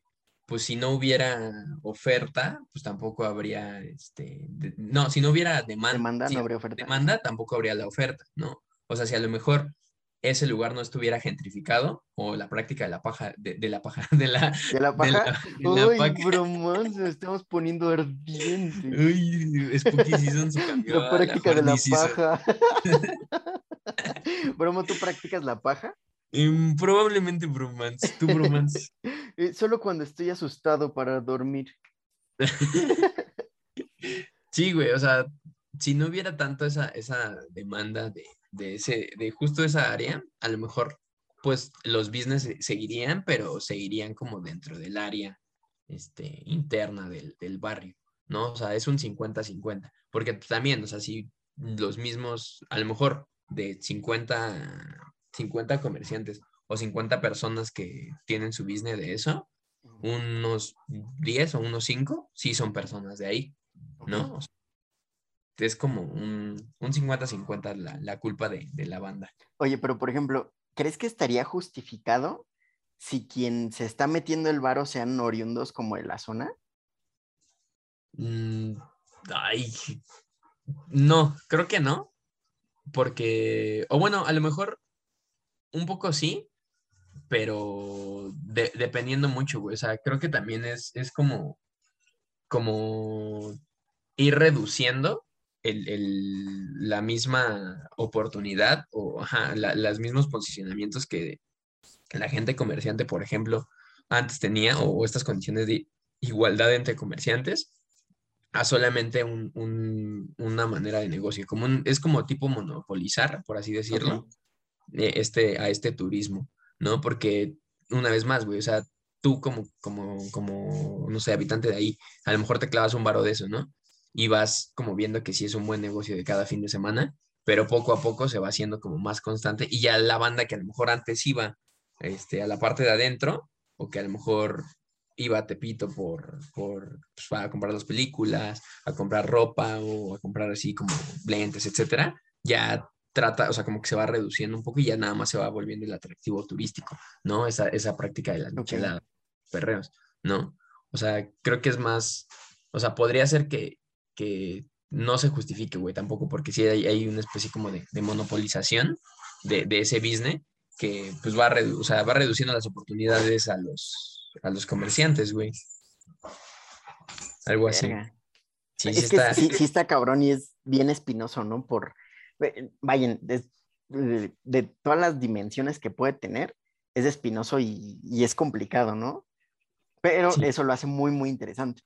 A: pues si no hubiera oferta, pues tampoco habría, este, de- no, si no hubiera demanda,
B: Demanda,
A: si
B: no habría oferta.
A: demanda, tampoco habría la oferta, ¿no? O sea, si a lo mejor ese lugar no estuviera gentrificado o la práctica de la paja, de, de la paja, de la,
B: De la paja.
A: la, de la
B: Uy, bromón, se estamos poniendo ardientes.
A: Uy, Spooky Season se cambió
B: La práctica de la paja. Bromo, ¿tú practicas la paja?
A: Em, probablemente bromance, tú bromance.
B: Eh, solo cuando estoy asustado para dormir.
A: Sí, güey, o sea, si no hubiera tanto esa, esa demanda de, de ese, de justo esa área, a lo mejor, pues, los business se- seguirían, pero seguirían como dentro del área, este, interna del, del barrio, ¿no? O sea, es un 50-50, porque también, o sea, si los mismos, a lo mejor de 50, 50 comerciantes o 50 personas que tienen su business de eso, unos 10 o unos 5 sí son personas de ahí, ¿no? O sea, es como un, un 50-50 la, la culpa de, de la banda.
B: Oye, pero por ejemplo, ¿crees que estaría justificado si quien se está metiendo el varo sean oriundos como de la zona?
A: Mm, ay, no, creo que no, porque, o bueno, a lo mejor un poco sí, pero de- dependiendo mucho, güey. O sea, creo que también es, es como, como ir reduciendo el, el- la misma oportunidad o ajá, la- los mismos posicionamientos que la gente comerciante, por ejemplo, antes tenía o, estas condiciones de igualdad entre comerciantes a solamente un- un- una manera de negocio. Como es como tipo monopolizar, por así decirlo. Eh, este, a este turismo, ¿no? Porque una vez más, güey, o sea, tú como, como, como, no sé, habitante de ahí, a lo mejor te clavas un varo de eso, ¿no? Y vas como viendo que sí es un buen negocio de cada fin de semana, pero poco a poco se va haciendo como más constante y ya la banda que a lo mejor antes iba este, a la parte de adentro o que a lo mejor iba a Tepito por, por pues, para comprar las películas, a comprar ropa o a comprar así como lentes, etcétera, ya trata, o sea, como que se va reduciendo un poco y ya nada más se va volviendo el atractivo turístico, ¿no? Esa, esa práctica de las
B: Ok.
A: micheladas, perreos, ¿no? O sea, creo que es más, o sea, podría ser que, que no se justifique, güey, tampoco, porque sí hay, hay una especie como de, de monopolización de, de ese business que pues va, redu- o sea, va reduciendo las oportunidades a los, a los comerciantes, güey. Algo así. Sí,
B: es
A: sí
B: que
A: está.
B: sí, sí está cabrón y es bien espinoso, ¿no? Por, vayan, de, de todas las dimensiones que puede tener, es espinoso y, y es complicado, ¿no? Pero
A: Sí.
B: eso lo hace muy, muy interesante.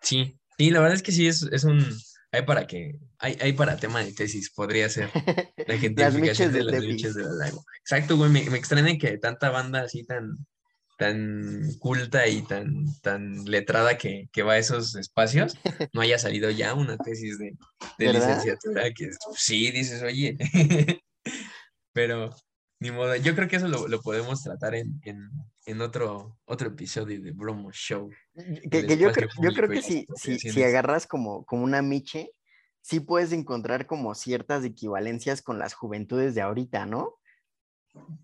A: Sí, Sí, la verdad es que sí, es, es un... Hay para que... Hay, hay para tema de tesis, podría ser. La gentrificación
B: miches
A: de
B: de
A: las de la Lago. Exacto, güey, me, me extraña que tanta banda así tan, tan culta y tan, tan letrada que, que va a esos espacios, no haya salido ya una tesis de, de licenciatura que sí, dices, oye, pero ni modo, yo creo que eso lo, lo podemos tratar en, en, en otro, otro episodio de Bromo Show.
B: Que,
A: el
B: que yo, creo, yo creo que si, si, si agarras como, como una miche, sí puedes encontrar como ciertas equivalencias con las juventudes de ahorita, ¿no?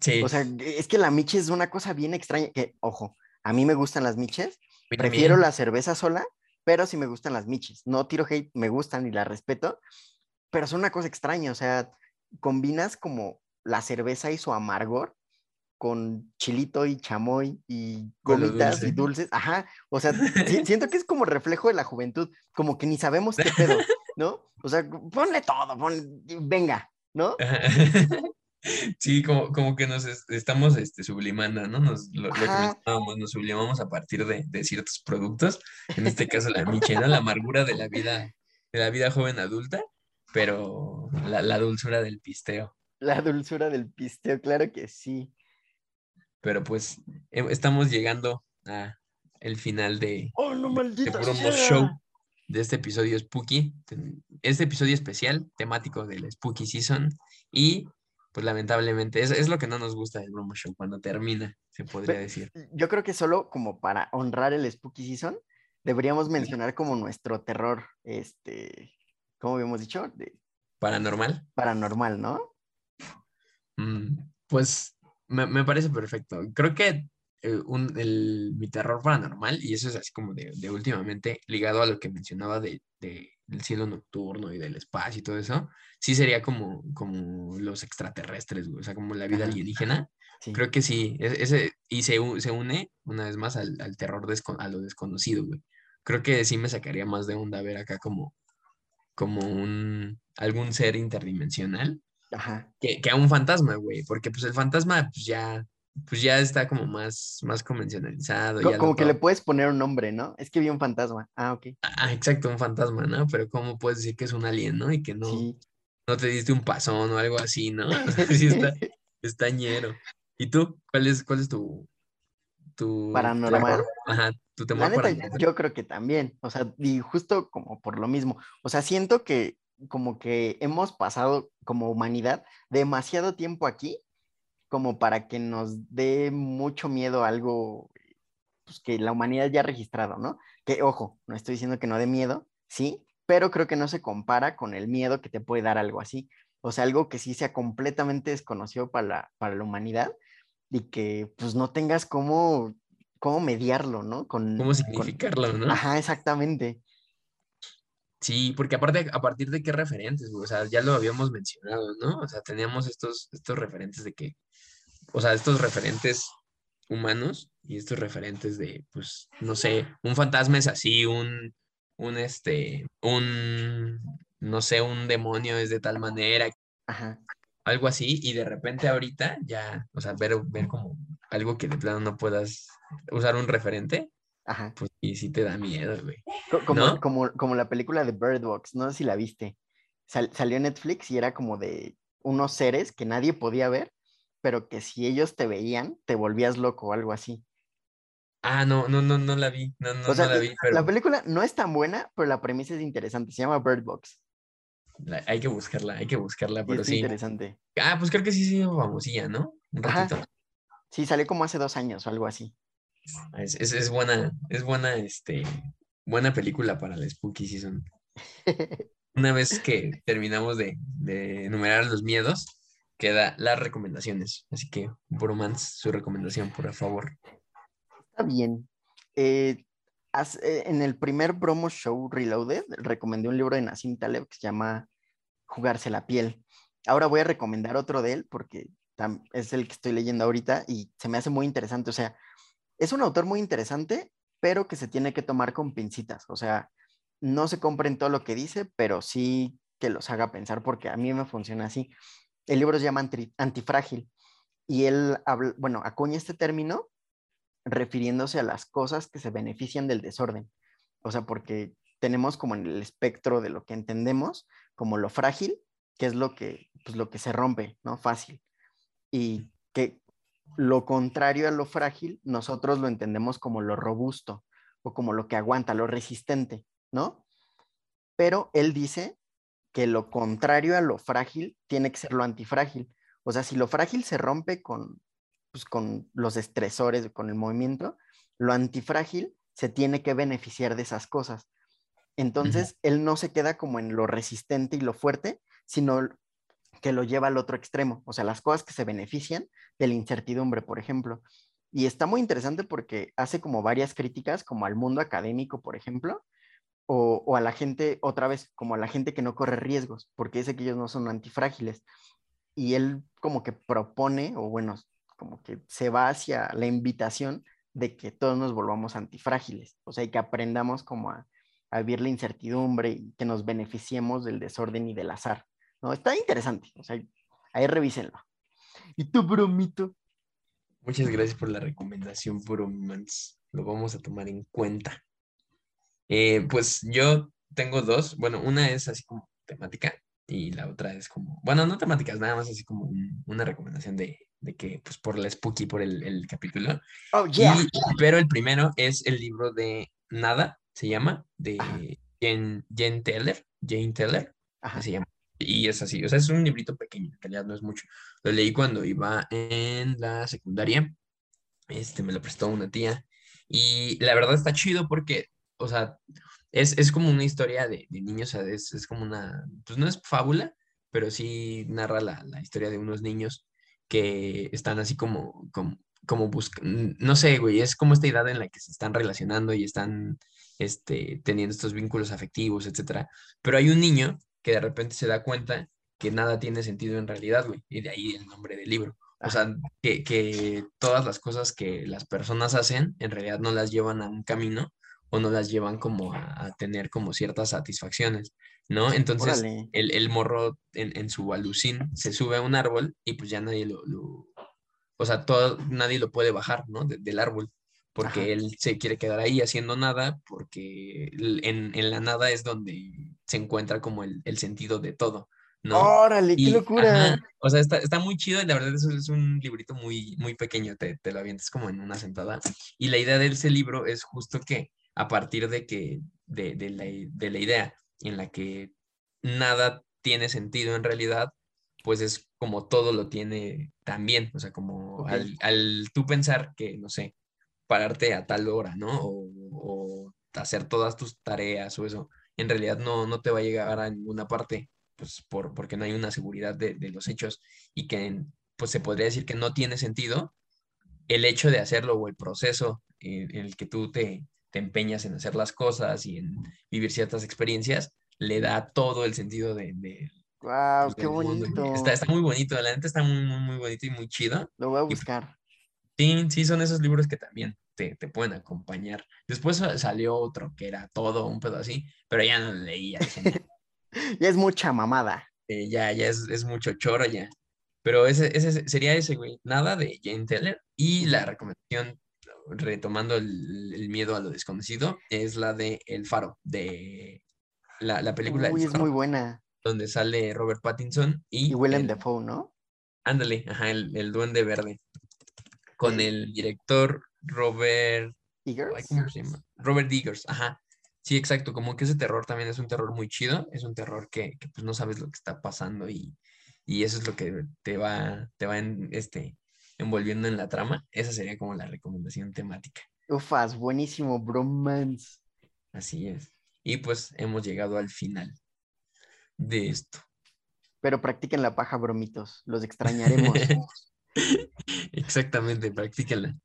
A: Sí,
B: O sea, es que la miche es una cosa bien extraña, que, ojo, a mí me gustan las miches, prefiero la cerveza sola, pero sí me gustan las miches. No tiro hate, me gustan y las respeto, pero son una cosa extraña, o sea, combinas como la cerveza y su amargor con chilito y chamoy y gomitas y
A: dulce.
B: dulces, ajá, o sea, si- siento que es como reflejo de la juventud, como que ni sabemos qué pedo, ¿no? O sea, ponle todo, venga, ¿no?
A: Sí, como, como que nos es- estamos este, sublimando, ¿no? Nos, lo, lo que mencionábamos, nos sublimamos a partir de, de ciertos productos, en este caso la miche, ¿no? La amargura de la vida, de la vida joven adulta, pero la, la dulzura del pisteo.
B: La dulzura del pisteo, claro que sí.
A: Pero pues eh, estamos llegando a el final de,
B: ¡Oh, no,
A: de Bromo! Show, de este episodio Spooky, este episodio especial, temático del Spooky Season, y pues lamentablemente es, es lo que no nos gusta del Bromo Show, cuando termina, se podría decir.
B: Yo creo que solo como para honrar el Spooky Season, deberíamos mencionar como nuestro terror, este, ¿cómo habíamos dicho? De
A: Paranormal.
B: paranormal, ¿no?
A: Mm, pues me, me parece perfecto. Creo que eh, un- el, mi terror paranormal, y eso es así como de, de últimamente ligado a lo que mencionaba de, de- del cielo nocturno y del espacio y todo eso, sí sería como, como los extraterrestres, güey, o sea, como la vida
B: Ajá.
A: alienígena.
B: Sí.
A: Creo que sí, e- ese, y se, se une una vez más al, al terror desco- a lo desconocido, güey. Creo que sí me sacaría más de onda ver acá como, como un, algún ser interdimensional
B: Ajá.
A: que, que a un fantasma, güey, porque pues el fantasma pues ya, pues ya está como más, más convencionalizado.
B: Co-
A: ya lo
B: como que le puedes poner un nombre, ¿no? Es que vi un fantasma. Ah, ok.
A: Ah, exacto, un fantasma, ¿no? Pero ¿cómo puedes decir que es un alien, ¿no? Y que no,
B: Sí.
A: no te diste un pasón o algo así, ¿no? Sí está, está ñero. ¿Y tú? ¿Cuál es, cuál es tu, tu
B: Paranormal.
A: Ajá, tu temor
B: neta,
A: paranormal.
B: yo creo que también, o sea, y justo como por lo mismo, o sea, siento que como que hemos pasado como humanidad demasiado tiempo aquí como para que nos dé mucho miedo algo pues, que la humanidad ya ha registrado, ¿no? Que ojo, no estoy diciendo que no dé miedo, sí, pero creo que no se compara con el miedo que te puede dar algo así. O sea, algo que sí sea completamente desconocido para la, para la humanidad y que pues no tengas cómo, cómo mediarlo, ¿no? Con,
A: ¿Cómo
B: con-
A: significarlo, no?
B: Ajá, exactamente.
A: Sí, porque aparte, a partir de qué referentes, o sea, ya lo habíamos mencionado, ¿no? O sea, teníamos estos, estos referentes de que, o sea, estos referentes humanos y estos referentes de, pues, no sé, un fantasma es así, un, un, este, un, no sé, un demonio es de tal manera,
B: Ajá.
A: algo así, y de repente ahorita ya, o sea, ver, ver como algo que de plano no puedas usar un referente,
B: Ajá.
A: pues, y sí te da miedo, güey.
B: Co- Como,
A: ¿No?
B: como, como la película de Bird Box, no sé si la viste. Sal- salió en Netflix y era como de unos seres que nadie podía ver, pero que si ellos te veían, te volvías loco o algo así.
A: Ah, no, no, no, no la vi, no, no,
B: O sea,
A: no la vi, pero
B: la película no es tan buena, pero la premisa es interesante. Se llama Bird Box.
A: la- hay que buscarla, hay que buscarla, pero
B: está
A: sí.
B: interesante.
A: Ah, pues creo que sí, sí, famosilla, ¿no? Un
B: Ajá.
A: ratito.
B: Sí, salió como hace dos años o algo así.
A: Es, es, es buena, es buena, este, buena película para la Spooky Season. Una vez que terminamos de, de enumerar los miedos, queda las recomendaciones. Así que, Bromance, su recomendación, por favor.
B: Está bien. Eh, eh, en el primer promo show Reloaded, recomendé un libro de Nassim Taleb que se llama Jugarse la piel. Ahora voy a recomendar otro de él porque es el que estoy leyendo ahorita y se me hace muy interesante. O sea, es un autor muy interesante, pero que se tiene que tomar con pincitas. O sea, no se compren todo lo que dice, pero sí que los haga pensar porque a mí me funciona así. El libro se llama Anti- Antifrágil y él, bueno, acuña este término refiriéndose a las cosas que se benefician del desorden. O sea, porque tenemos como en el espectro de lo que entendemos, como lo frágil, que es lo que, pues, lo que se rompe, ¿no? Fácil. Y que lo contrario a lo frágil, nosotros lo entendemos como lo robusto o como lo que aguanta, lo resistente, ¿no? Pero él dice que lo contrario a lo frágil tiene que ser lo antifrágil. O sea, si lo frágil se rompe con, pues, con los estresores, con el movimiento, lo antifrágil se tiene que beneficiar de esas cosas. Entonces, él no se queda como en lo resistente y lo fuerte, sino que lo lleva al otro extremo. O sea, las cosas que se benefician de la incertidumbre, por ejemplo. Y está muy interesante porque hace como varias críticas, como al mundo académico, por ejemplo, o, a la gente, otra vez, como a la gente que no corre riesgos, porque dice que ellos no son antifrágiles. Y él como que propone, o bueno, como que se va hacia la invitación de que todos nos volvamos antifrágiles, o sea, y que aprendamos como a, a vivir la incertidumbre y que nos beneficiemos del desorden y del azar. ¿no? Está interesante, o sea, ahí revísenlo. ¿Y tú, bromito?
A: Muchas gracias por la recomendación, Bromance. Lo vamos a tomar en cuenta. Eh, pues yo tengo dos. Bueno, una es así como temática y la otra es como, bueno, no temáticas, nada más así como una recomendación de, de que, pues por la spooky, por el, el capítulo.
B: Oh, yeah.
A: pero el primero es el libro de Nada, se llama, de Jane, Jane Teller, Jane Teller,
B: Ajá.
A: se llama. Y es así, o sea, es un librito pequeño, en realidad no es mucho. Lo leí cuando iba en la secundaria, este, me lo prestó una tía, y la verdad está chido porque, o sea, es, es como una historia de, de niños, o sea, es, es, como una, pues no es fábula, pero sí narra la, la historia de unos niños que están así como, como, como buscan, no sé, güey, es como esta edad en la que se están relacionando y están este, teniendo estos vínculos afectivos, etcétera. Pero hay un niño que de repente se da cuenta que nada tiene sentido en realidad, güey, y de ahí el nombre del libro. O sea, que, que todas las cosas que las personas hacen en realidad no las llevan a un camino o no las llevan como a, a tener como ciertas satisfacciones, ¿no? Entonces, el, el, morro en, en, su alucín se sube a un árbol y pues ya nadie lo, lo o sea, todo, nadie lo puede bajar, ¿no? De, del árbol, porque Ajá. él se quiere quedar ahí haciendo nada, porque en, en la nada es donde se encuentra como el, el sentido de todo. ¿no?
B: ¡Órale, qué y, locura!
A: Ajá, o sea, está, está, muy chido y la verdad es, es un librito muy, muy pequeño, te, te, lo avientes como en una sentada. Y la idea de ese libro es justo que a partir de que, de, de, la, de la idea en la que nada tiene sentido en realidad, pues es como todo lo tiene también, o sea, como okay. al, al, tú pensar que, no sé, pararte a tal hora, ¿no? O, o, hacer todas tus tareas o eso, en realidad no, no te va a llegar a ninguna parte, pues por, porque no hay una seguridad de, de los hechos y que, pues se podría decir que no tiene sentido el hecho de hacerlo o el proceso en, en el que tú te, te empeñas en hacer las cosas y en vivir ciertas experiencias, le da todo el sentido de, de
B: ¡Wow! Pues, ¡Qué bonito!
A: Está, está, muy bonito, la neta está muy, muy, muy bonito y muy chido.
B: Lo voy a buscar.
A: Y, sí, sí, son esos libros que también te, te, pueden acompañar. Después salió otro que era todo un pedo así, pero ya no lo leía.
B: ya es mucha mamada.
A: Eh, ya, ya es, es mucho choro ya. Pero ese, ese sería ese, güey. Nada de Jane Teller. Y la recomendación retomando el, el, miedo a lo desconocido, es la de El Faro, de la, la película.
B: Uy, es muy buena.
A: Donde sale Robert Pattinson y.
B: Y Willem Dafoe, ¿no?
A: Ándale, ajá, el, el, Duende Verde. Con sí. el director Robert.
B: Eagers.
A: ¿Cómo se llama? Robert Eagers, ajá. Sí, exacto, como que ese terror también es un terror muy chido, es un terror que, que pues no sabes lo que está pasando y, y eso es lo que te va, te va en, este, envolviendo en la trama, esa sería como la recomendación temática.
B: Ufas, buenísimo, bromance.
A: Así es. Y pues hemos llegado al final de esto.
B: Pero practiquen la paja, bromitos, los extrañaremos.
A: Exactamente, practíquenla.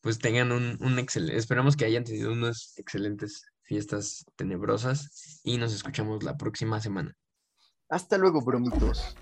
A: Pues tengan un, un excelente, esperamos que hayan tenido unas excelentes fiestas tenebrosas y nos escuchamos la próxima semana.
B: Hasta luego, bromitos.